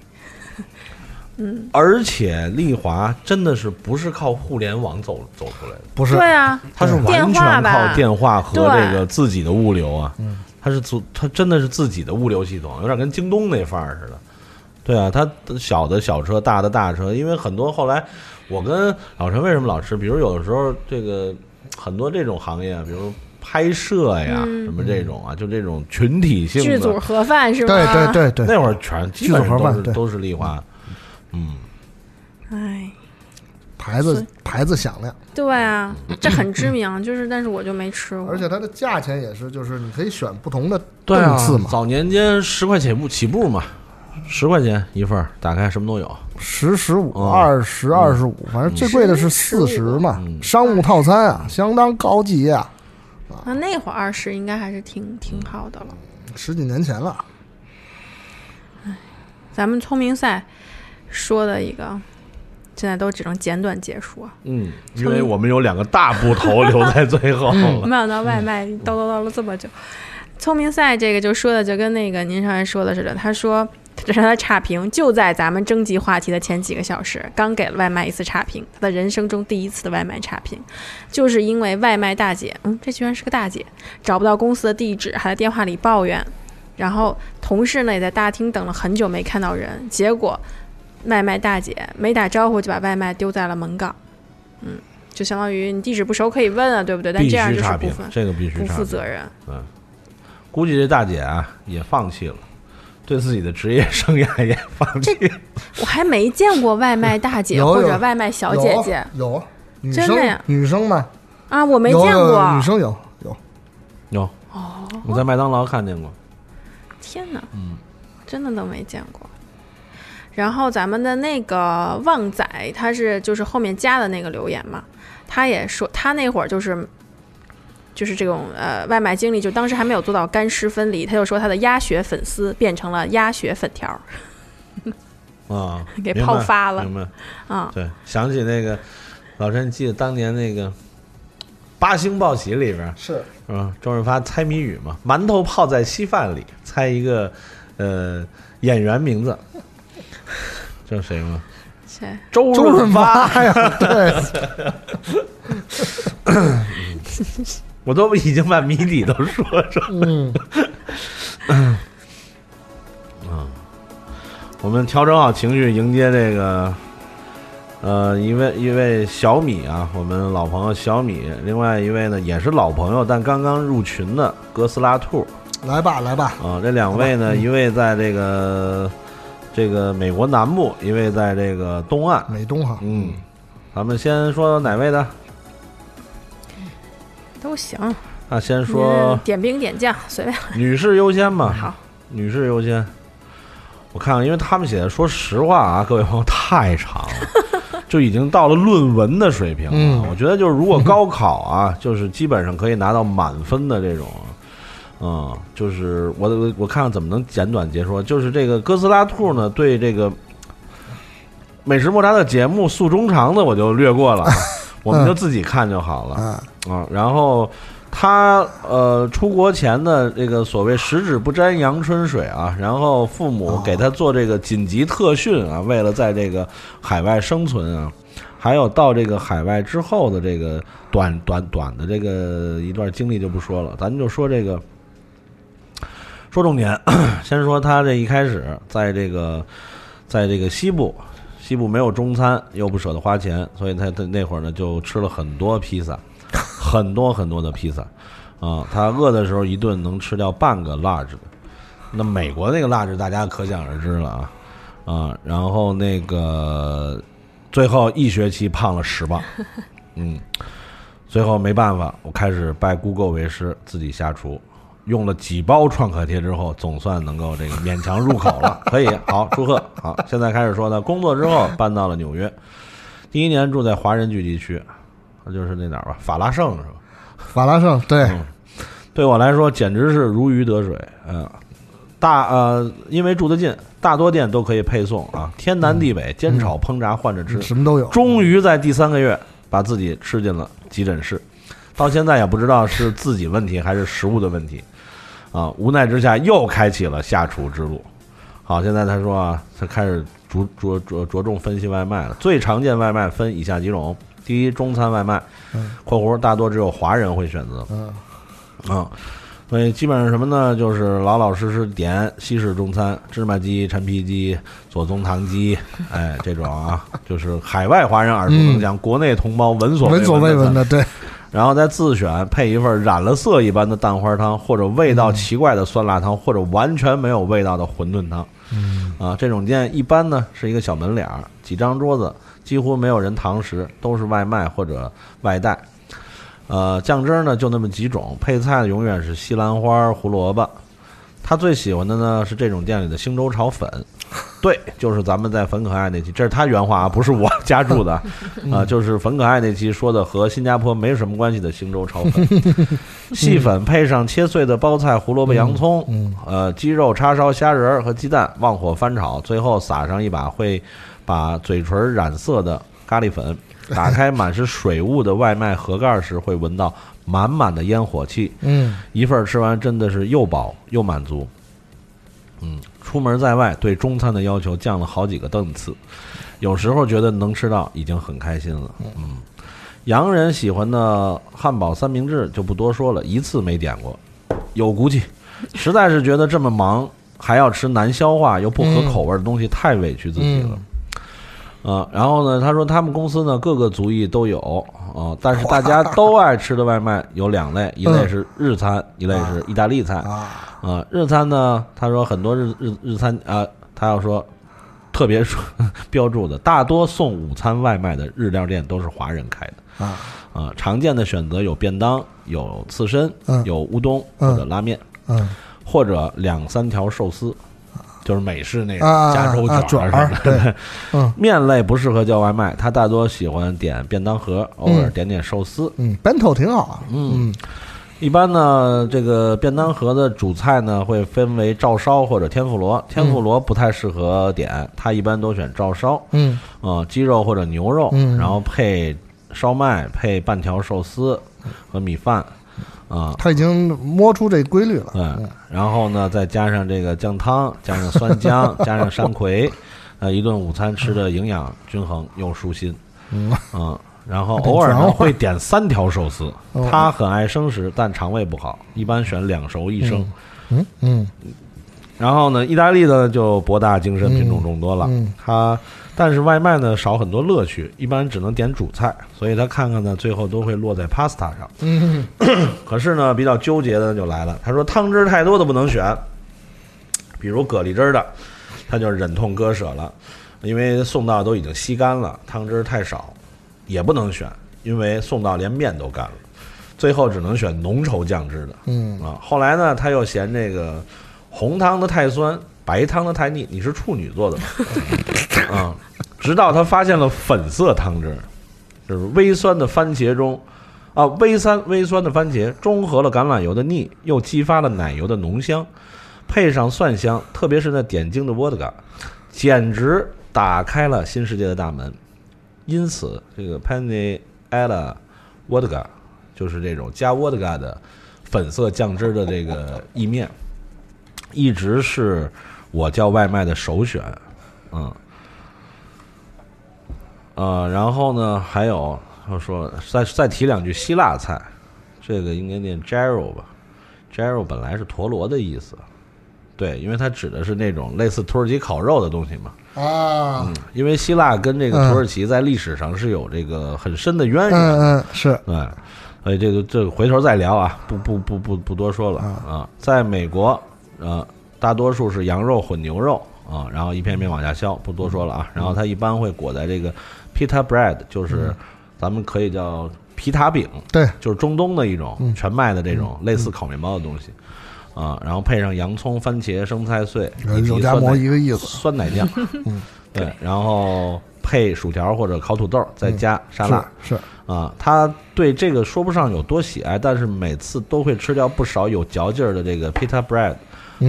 嗯，而且丽华真的是不是靠互联网走走出来的，不是对啊，他是完电话全吧。靠电话和这个自己的物流啊。他是做他真的是自己的物流系统，有点跟京东那范儿似的。对啊，他小的小车，大的大车，因为很多后来我跟老陈为什么老吃，比如有的时候这个很多这种行业，比如拍摄呀、嗯什么这种啊，就这种群体性剧组，盒饭是吧？对对，对对，那会儿全基本剧组盒饭都是都是丽华，嗯，哎，牌子牌子响亮，对啊，这很知名，就是但是我就没吃过，而且它的价钱也是，就是你可以选不同的档次嘛，早年间十块钱步起步嘛，十块钱一份儿，打开什么都有。十、十五、嗯。二十、二十五，反正最贵的是四十嘛嗯，商务套餐啊，相当高级啊，那那会儿二十应该还是挺挺好的了。十几年前了。咱们聪明赛说的一个，现在都只能简短结束啊。嗯，因为我们有两个大部头留在最后了。没想到外卖叨叨叨了这么久。聪明赛这个就说的就跟那个您上来说的似的，他说这是他的差评，就在咱们征集话题的前几个小时，刚给了外卖一次差评，他的人生中第一次的外卖差评，就是因为外卖大姐，嗯，这居然是个大姐，找不到公司的地址，还在电话里抱怨，然后同事呢也在大厅等了很久没看到人，结果外卖大姐没打招呼就把外卖丢在了门岗，嗯，就相当于你地址不熟可以问啊，对不对？但这样就是不分，这个必须不。负责任。嗯估计这大姐啊也放弃了，对自己的职业生涯也放弃了。我还没见过外卖大姐或者外卖小姐姐有有女生真的呀女生吗，啊，我没有有见过。女生有有，有，哦，我在麦当劳看见过。天哪，嗯，真的都没见过。然后咱们的那个旺仔，他是就是后面加的那个留言嘛，他也说他那会儿就是就是这种呃外卖经理，就当时还没有做到干湿分离，他就说他的鸭血粉丝变成了鸭血粉条儿，啊，给泡发了。明白？啊，对，想起那个老陈，记得当年那个《八星报喜》里边，是。嗯，周润发猜谜语嘛，馒头泡在稀饭里，猜一个呃演员名字，这是谁吗？谁？周周润发，发呀，对，我都已经把谜底都说出来了。嗯，我们调整好情绪，迎接这个呃，一位一位小米啊，我们老朋友小米，另外一位呢也是老朋友，但刚刚入群的哥斯拉兔来吧来吧，啊，这两位呢，嗯一位在这个这个美国南部，一位在这个东岸。美东哈，嗯，咱们先说哪位的？都行。那先说点兵点将，随便。女士优先吧。好，女士优先。我看看，因为他们写的，说实话啊，各位朋友太长了，就已经到了论文的水平了。嗯我觉得就是如果高考啊，就是基本上可以拿到满分的这种，嗯，就是我我我看看怎么能简短截说，就是这个哥斯拉兔呢，对这个美食莫扎的节目诉衷肠的我就略过了啊，我们就自己看就好了。啊，啊，然后他呃出国前的这个所谓十指不沾阳春水啊，然后父母给他做这个紧急特训啊，为了在这个海外生存啊，还有到这个海外之后的这个短短短的这个一段经历就不说了，咱就说这个。说重点，先说他这一开始在这个，在这个西部，西部没有中餐，又不舍得花钱，所以他他那会儿呢就吃了很多披萨，很多很多的披萨，啊，他饿的时候一顿能吃掉半个 large 的，那美国那个 large 大家可想而知了啊，啊，然后那个最后一学期胖了十磅，嗯，最后没办法，我开始拜 Google 为师，自己下厨。用了几包创可贴之后，总算能够这个勉强入口了，可以好祝贺。好，现在开始说呢，工作之后搬到了纽约，第一年住在华人聚集区，那就是那哪儿吧，法拉盛是吧？法拉盛对，嗯对我来说简直是如鱼得水。嗯、大呃，因为住得近，大多店都可以配送啊，天南地北，煎炒烹炸换着吃。什么都有，终于在第三个月把自己吃进了急诊室，到现在也不知道是自己问题还是食物的问题，啊，无奈之下又开启了下厨之路。好，现在他说啊，他开始着着着着重分析外卖了。最常见外卖分以下几种：第一，中餐外卖嗯（括弧大多只有华人会选择），嗯啊，所以基本上什么呢？就是老老实实点西式中餐，芝麻鸡、陈皮鸡、左宗棠鸡，哎，这种啊，就是海外华人耳熟能详，国内同胞闻所嗯闻所未闻。的，对，然后再自选配一份染了色一般的蛋花汤，或者味道奇怪的酸辣汤，或者完全没有味道的馄饨汤。嗯啊，这种店一般呢是一个小门脸儿，几张桌子，几乎没有人堂食，都是外卖或者外带。呃，酱汁儿呢就那么几种，配菜永远是西兰花、胡萝卜。他最喜欢的呢是这种店里的星洲炒粉，对，就是咱们在粉可爱那期，这是他原话啊，不是我 加注的啊，就是粉可爱那期说的和新加坡没什么关系的星洲炒粉，细粉配上切碎的包菜、胡萝卜、洋葱，嗯呃，鸡肉、叉烧、虾仁儿和鸡蛋，旺火翻炒，最后撒上一把会把嘴唇染色的咖喱粉。打开满是水雾的外卖盒盖时，会闻到满满的烟火气。嗯一份吃完真的是又饱又满足。嗯，出门在外对中餐的要求降了好几个档次，有时候觉得能吃到已经很开心了。嗯，洋人喜欢的汉堡三明治就不多说了，一次没点过，有骨气。实在是觉得这么忙还要吃难消化又不合口味的东西，太委屈自己了。呃，然后呢，他说他们公司呢各个族裔都有啊、但是大家都爱吃的外卖有两类，一类是日餐，一类是意大利菜。啊，啊，日餐呢，他说很多日日日餐啊，他要说特别说 标注的，大多送午餐外卖的日料店都是华人开的。啊。啊。常见的选择有便当、有刺身、嗯。有乌冬或者拉面，嗯。或者两三条寿司，就是美式那种啊加州啊卷儿。对 嗯。面类不适合叫外卖，他大多喜欢点便当盒，偶尔点点寿司。嗯，bento 挺好啊，嗯。一般呢，这个便当盒的主菜呢会分为照烧或者天妇罗。天妇罗不太适合点，他一般都选照烧，嗯。啊，鸡肉或者牛肉，嗯。然后配烧麦，配半条寿司和米饭，啊，他已经摸出这规律了，嗯，然后呢再加上这个酱汤，加上酸姜，加上山葵，呃，一顿午餐吃的营养均衡又舒心，嗯。嗯，然后偶尔呢会点三条寿司 哦，他很爱生食，但肠胃不好，一般选两熟一生。嗯。嗯然后呢，意大利的就博大精深，品种众多了。嗯。它但是外卖呢少很多乐趣，一般只能点主菜，所以他看看呢，最后都会落在 pasta 上。嗯 可是呢，比较纠结的就来了，他说汤汁太多的不能选，比如蛤蜊汁儿的，他就忍痛割舍了，因为送到都已经吸干了，汤汁儿太少，也不能选，因为送到连面都干了，最后只能选浓稠酱汁的。嗯啊，后来呢，他又嫌这个红汤的太酸，白汤的太腻。你是处女座的吗？啊，直到他发现了粉色汤汁，就是微酸的番茄中，啊，微酸微酸的番茄中和了橄榄油的腻，又激发了奶油的浓香，配上蒜香，特别是那点睛的沃德嘎，简直打开了新世界的大门。因此，这个 Penny Ella Vodka 就是这种加沃德嘎的粉色酱汁的这个意面，一直是我叫外卖的首选。嗯，呃，然后呢，还有他说再再提两句希腊菜，这个应该念 gyro 吧，gyro 本来是陀螺的意思，对，因为它指的是那种类似土耳其烤肉的东西嘛。啊，嗯，因为希腊跟这个土耳其在历史上是有这个很深的渊源。嗯嗯是，对，所以这个这个回头再聊啊，不不不不不多说了啊。在美国，呃，大多数是羊肉混牛肉啊，然后一片片往下削，不多说了啊。然后它一般会裹在这个 pita bread，就是咱们可以叫皮塔饼，对，就是中东的一种嗯。全麦的这种类似烤面包的东西。啊，然后配上洋葱、番茄、生菜碎，肉夹馍一个意思。酸奶酱，嗯。对，然后配薯条或者烤土豆，再加沙拉。是。是，啊，他对这个说不上有多喜爱，但是每次都会吃掉不少有嚼劲儿的这个 pita bread，、嗯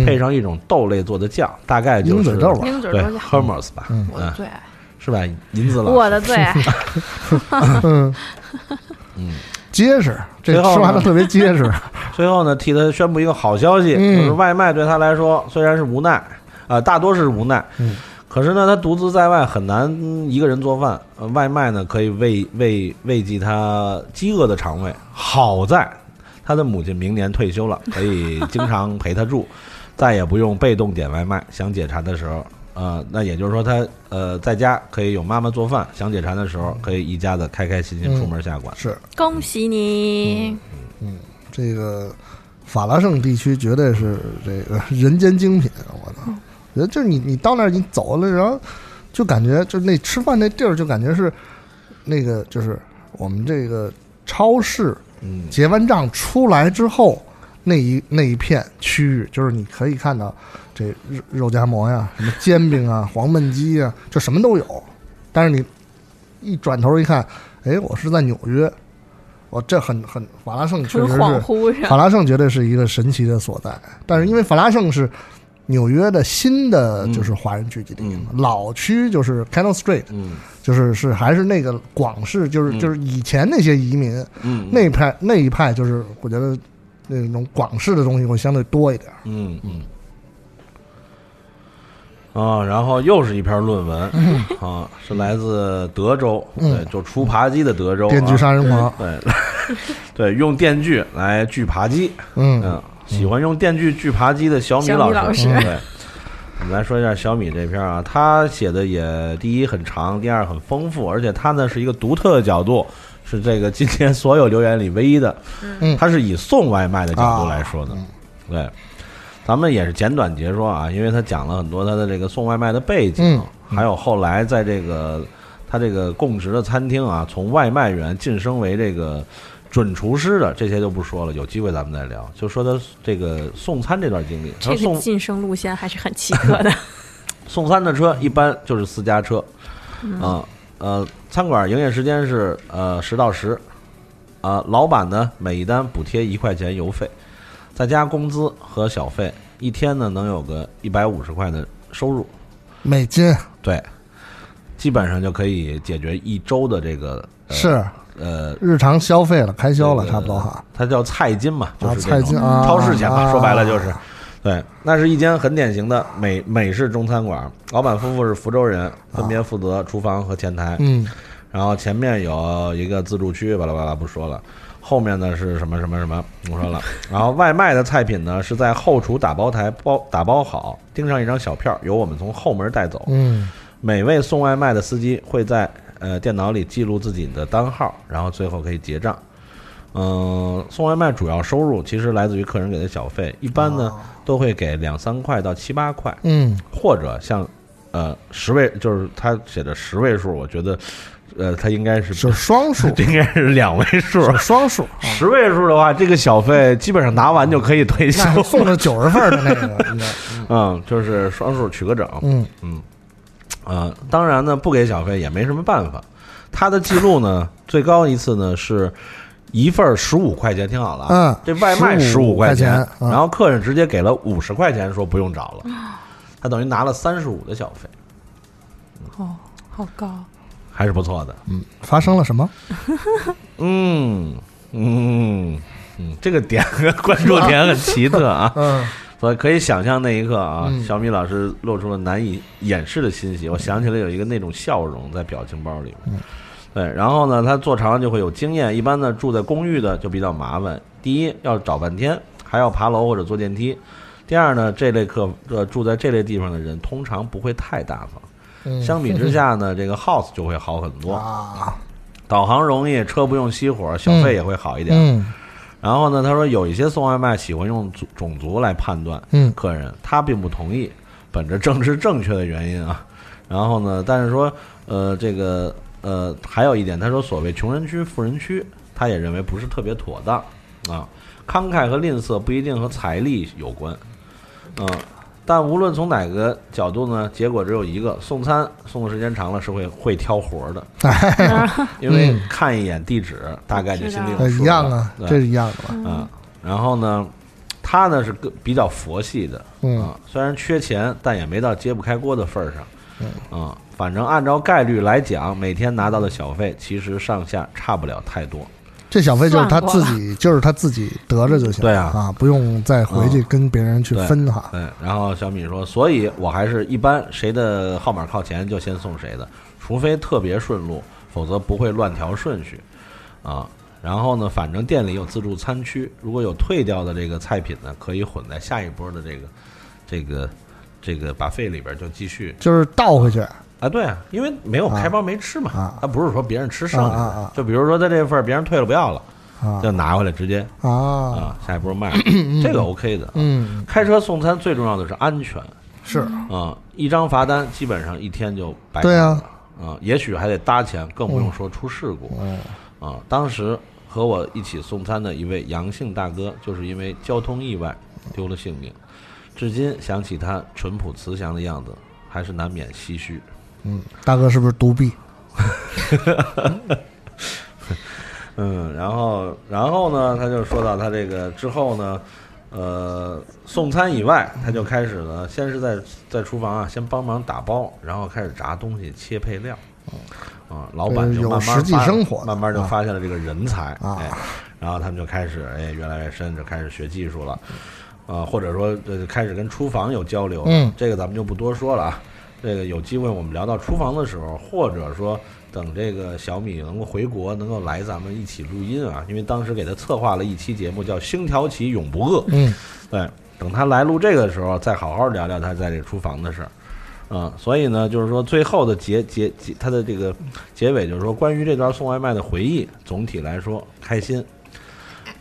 配上一种豆类做的酱，大概就是鹰嘴豆吧。对鹰嘴豆酱，hummus 吧，嗯。我的最爱，是吧？银子老师？我的最爱。嗯。嗯，结实，这最后呢？吃完了特别结实。最后呢，替他宣布一个好消息，嗯。就是外卖对他来说虽然是无奈，啊、大多是无奈，嗯。可是呢，他独自在外很难嗯一个人做饭，呃，外卖呢可以慰慰慰藉他饥饿的肠胃。好在他的母亲明年退休了，可以经常陪他住，再也不用被动点外卖，想解馋的时候。呃，那也就是说他，呃在家可以有妈妈做饭，想解馋的时候可以一家子开开心心出门下馆。是恭喜你！嗯这个法拉盛地区绝对是这个 人间精品，我操！我觉得就是你你到那儿你走了，然后就感觉就那吃饭那地儿就感觉是那个就是我们这个超市嗯结完账出来之后，那一那一片区域，就是你可以看到这肉肉夹馍呀、什么煎饼啊、黄焖鸡啊，就什么都有。但是你一转头一看，哎，我是在纽约，我这很很法拉盛确实是？法拉盛绝对是一个神奇的所在。但是因为法拉盛是纽约的新的就是华人聚集地，嗯老区就是 Canal Street，嗯就是是还是那个广式，就是、嗯就是以前那些移民。嗯，那一派那一派就是我觉得那种广式的东西会相对多一点。嗯嗯。啊，然后又是一篇论文啊，是来自德州，嗯对，就出扒鸡的德州，电锯啊杀人狂，对，对，用电锯来锯扒鸡，嗯嗯，喜欢用电锯锯扒鸡的小米小米老老师对。我们来说一下小米这篇啊，他写的也第一很长，第二很丰富，而且他呢是一个独特的角度，是这个今天所有留言里唯一的，嗯。他是以送外卖的角度来说的，啊对，咱们也是简短截说啊，因为他讲了很多他的这个送外卖的背景，嗯还有后来在这个他这个供职的餐厅啊，从外卖员晋升为这个准厨师的，这些就不说了，有机会咱们再聊。就说他这个送餐这段经历，他这个晋升路线还是很奇特的。送餐的车一般就是私家车，啊呃，餐馆营业时间是呃十到十，啊，老板呢每一单补贴一块钱油费，再加工资和小费，一天呢能有个一百五十块的收入，美金。对，基本上就可以解决一周的这个、呃、是。呃日常消费了，开销了，差不多哈。它叫菜金嘛，就啊，是菜金啊，超市钱嘛，啊说白了就是，对，那是一间很典型的美美式中餐馆，老板夫妇是福州人，分别负责厨房和前台。嗯然后前面有一个自助区，巴拉巴拉不说了。后面呢是什么什么什么，我说了。然后外卖的菜品呢是在后厨打包台包打包好，钉上一张小票，由我们从后门带走。嗯每位送外卖的司机会在呃电脑里记录自己的单号，然后最后可以结账。嗯、送外卖主要收入其实来自于客人给的小费，一般呢、都会给两三块到七八块，嗯或者像呃十位，就是他写的十位数，我觉得呃他应该是是双数，应该是两位数。双数，啊十位数的话，这个小费基本上拿完就可以退休那。送了九十份的那个，应该嗯，就是双数取个整。嗯嗯，呃，当然呢，不给小费也没什么办法。他的记录呢，最高一次呢是一份十五块钱，听好了啊，嗯这外卖十五15块钱，嗯然后客人直接给了五十块钱，说不用找了，他等于拿了三十五的小费，哦，好高。还是不错的。嗯，发生了什么？嗯嗯嗯，这个点关注点很奇特啊。嗯所以可以想象那一刻啊，嗯小米老师露出了难以掩饰的欣喜。我想起来有一个那种笑容在表情包里面。对，然后呢，他做长了就会有经验。一般呢，住在公寓的就比较麻烦。第一，要找半天，还要爬楼或者坐电梯。第二呢，这类客呃住在这类地方的人通常不会太大方。嗯，相比之下呢，这个 house 就会好很多，啊，导航容易，车不用熄火，小费也会好一点。嗯然后呢，他说有一些送外卖喜欢用种种族来判断嗯客人，他并不同意，本着政治正确的原因啊。然后呢，但是说呃这个呃还有一点，他说所谓穷人区、富人区，他也认为不是特别妥当啊。慷慨和吝啬不一定和财力有关，嗯、但无论从哪个角度呢，结果只有一个：送餐送的时间长了是会会挑活儿的，因为看一眼地址，大概就心里有呃数了。一样啊，对这是一样的吧？啊，然后呢，他呢是个比较佛系的嗯啊，虽然缺钱，但也没到揭不开锅的份儿上。啊，反正按照概率来讲，每天拿到的小费其实上下差不了太多。这小费就是他自己，就是他自己得着就行。对啊啊，不用再回去跟别人去分哈。对，然后小米说，所以我还是一般谁的号码靠前就先送谁的，除非特别顺路，否则不会乱调顺序啊。然后呢，反正店里有自助餐区，如果有退掉的这个菜品呢，可以混在下一波的这个这个这个把费里边就继续就是倒回去啊，对啊，因为没有开包没吃嘛，啊。他不是说别人吃剩下的，就比如说他这份儿别人退了不要了，啊。就拿回来直接啊，啊下一波卖了，这个 OK 的。嗯，开车送餐最重要的是安全。是。啊，一张罚单基本上一天就白对啊干了啊，也许还得搭钱，更不用说出事故。嗯。啊。当时和我一起送餐的一位杨姓大哥，就是因为交通意外丢了性命，至今想起他淳朴慈祥的样子，还是难免唏嘘。嗯，大哥是不是独臂？嗯，然后然后呢，他就说到他这个之后呢，呃，送餐以外，他就开始呢，先是在在厨房啊，先帮忙打包，然后开始炸东西、切配料。啊，老板就慢慢实际生活慢慢就啊发现了这个人才，啊哎，然后他们就开始哎越来越深，就开始学技术了，啊，或者说呃开始跟厨房有交流了，嗯这个咱们就不多说了啊。这个有机会我们聊到厨房的时候，或者说等这个小米能够回国，能够来咱们一起录音啊，因为当时给他策划了一期节目叫《星条旗永不饿》，嗯对，等他来录这个的时候，再好好聊聊他在这个厨房的事儿。嗯，所以呢，就是说最后的结结结，他的这个结尾就是说，关于这段送外卖的回忆，总体来说开心。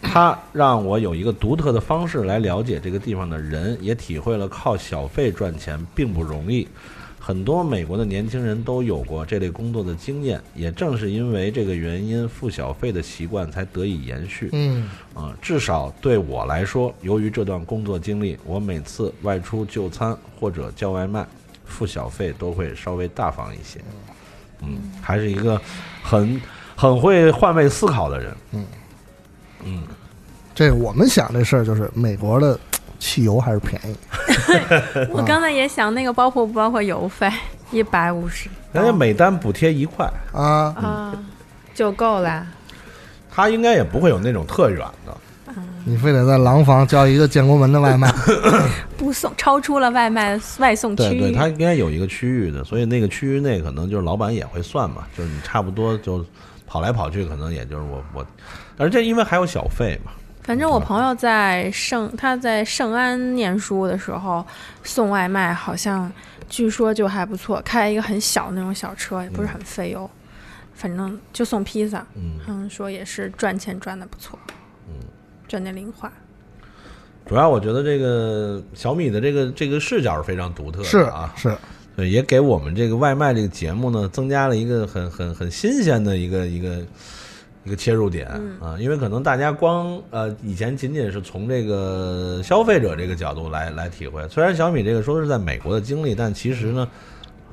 他让我有一个独特的方式来了解这个地方的人，也体会了靠小费赚钱并不容易。很多美国的年轻人都有过这类工作的经验，也正是因为这个原因，付小费的习惯才得以延续。嗯啊、至少对我来说，由于这段工作经历，我每次外出就餐或者叫外卖，付小费都会稍微大方一些。嗯，还是一个很很会换位思考的人。嗯这我们想这事儿就是美国的汽油还是便宜，我刚才也想，那个包括不包括油费？一百五十人家每单补贴一块，啊，啊，就够了。他应该也不会有那种特远的。你非得在廊坊叫一个建国门的外卖，不送，超出了外卖外送区域。对对，它应该有一个区域的，所以那个区域内可能就是老板也会算嘛，就是你差不多就跑来跑去，可能也就是我我，而且因为还有小费嘛，反正我朋友在圣他在圣安念书的时候送外卖，好像据说就还不错，开一个很小的那种小车，也不是很费油，反正就送披萨，嗯，他们说也是赚钱赚的不错，嗯，赚点零花。主要我觉得这个小米的这个这个视角是非常独特的是啊，是，对，也给我们这个外卖这个节目呢增加了一个很很很新鲜的一个一个一个切入点啊，因为可能大家光呃以前仅仅是从这个消费者这个角度来来体会，虽然小米这个说是在美国的经历，但其实呢。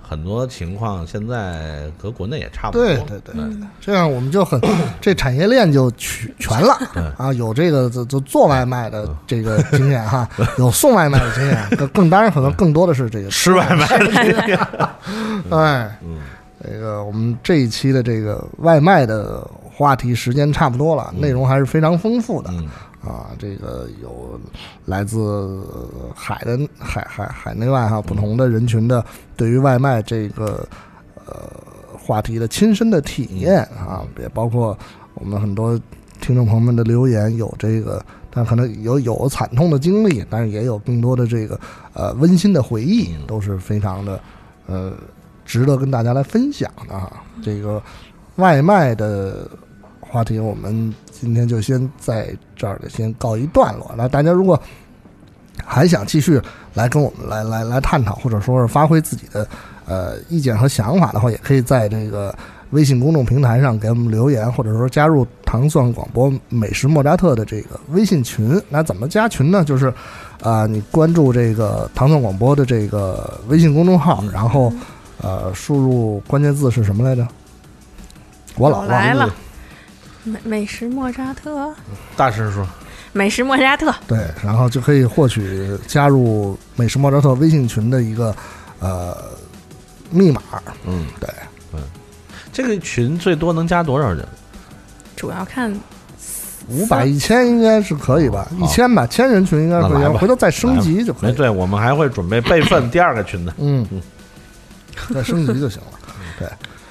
很多情况现在和国内也差不多，对对对，这样我们就很这产业链就全全了啊，有这个做做做外卖的这个经验哈，有送外卖的经验，更更当然可能更多的是这个吃外卖的经验。哎，这个我们这一期的这个外卖的话题时间差不多了，内容还是非常丰富的。啊，这个有来自海的海海海内外哈不同的人群的对于外卖这个呃话题的亲身的体验啊，也包括我们很多听众朋友们的留言，有这个，但可能有有惨痛的经历，但是也有更多的这个呃温馨的回忆，都是非常的呃值得跟大家来分享的哈。这个外卖的话题，我们。今天就先在这儿先告一段落。那大家如果还想继续来跟我们来来来探讨，或者说是发挥自己的呃意见和想法的话，也可以在这个微信公众平台上给我们留言，或者说加入糖蒜广播美食莫扎特的这个微信群。那怎么加群呢？就是啊，你关注这个糖蒜广播的这个微信公众号，然后呃输入关键字是什么来着？我老来了。美美食莫扎特，大声说，美食莫扎特，对，然后就可以获取加入美食莫扎特微信群的一个呃密码。嗯，对，嗯，这个群最多能加多少人？主要看五百一千应该是可以吧？一千吧，千人群应该可以，回头再升级就可以。对，我们还会准备备份第二个群的。嗯嗯，再升级就行了。对。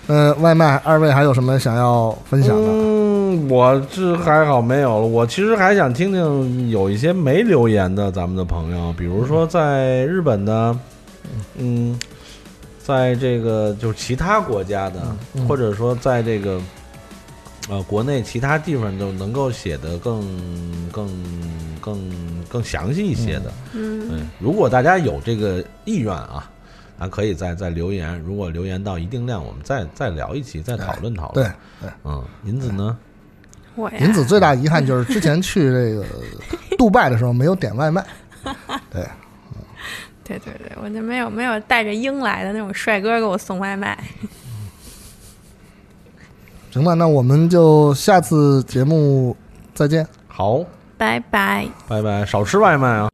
呃，外卖，二位还有什么想要分享的？嗯，我这还好没有了。我其实还想听听有一些没留言的咱们的朋友，比如说在日本的，嗯，在这个就是其他国家的，或者说在这个呃国内其他地方都能够写的更更更更详细一些的。嗯，如果大家有这个意愿啊。还可以再再留言，如果留言到一定量，我们再再聊一期，再讨论讨论。对对，嗯，银子呢？我银子最大遗憾就是之前去这个杜拜的时候没有点外卖。对，对对对，我就没有没有带着鹰来的那种帅哥给我送外卖。行吧，那我们就下次节目再见。好，拜拜，拜拜，少吃外卖啊。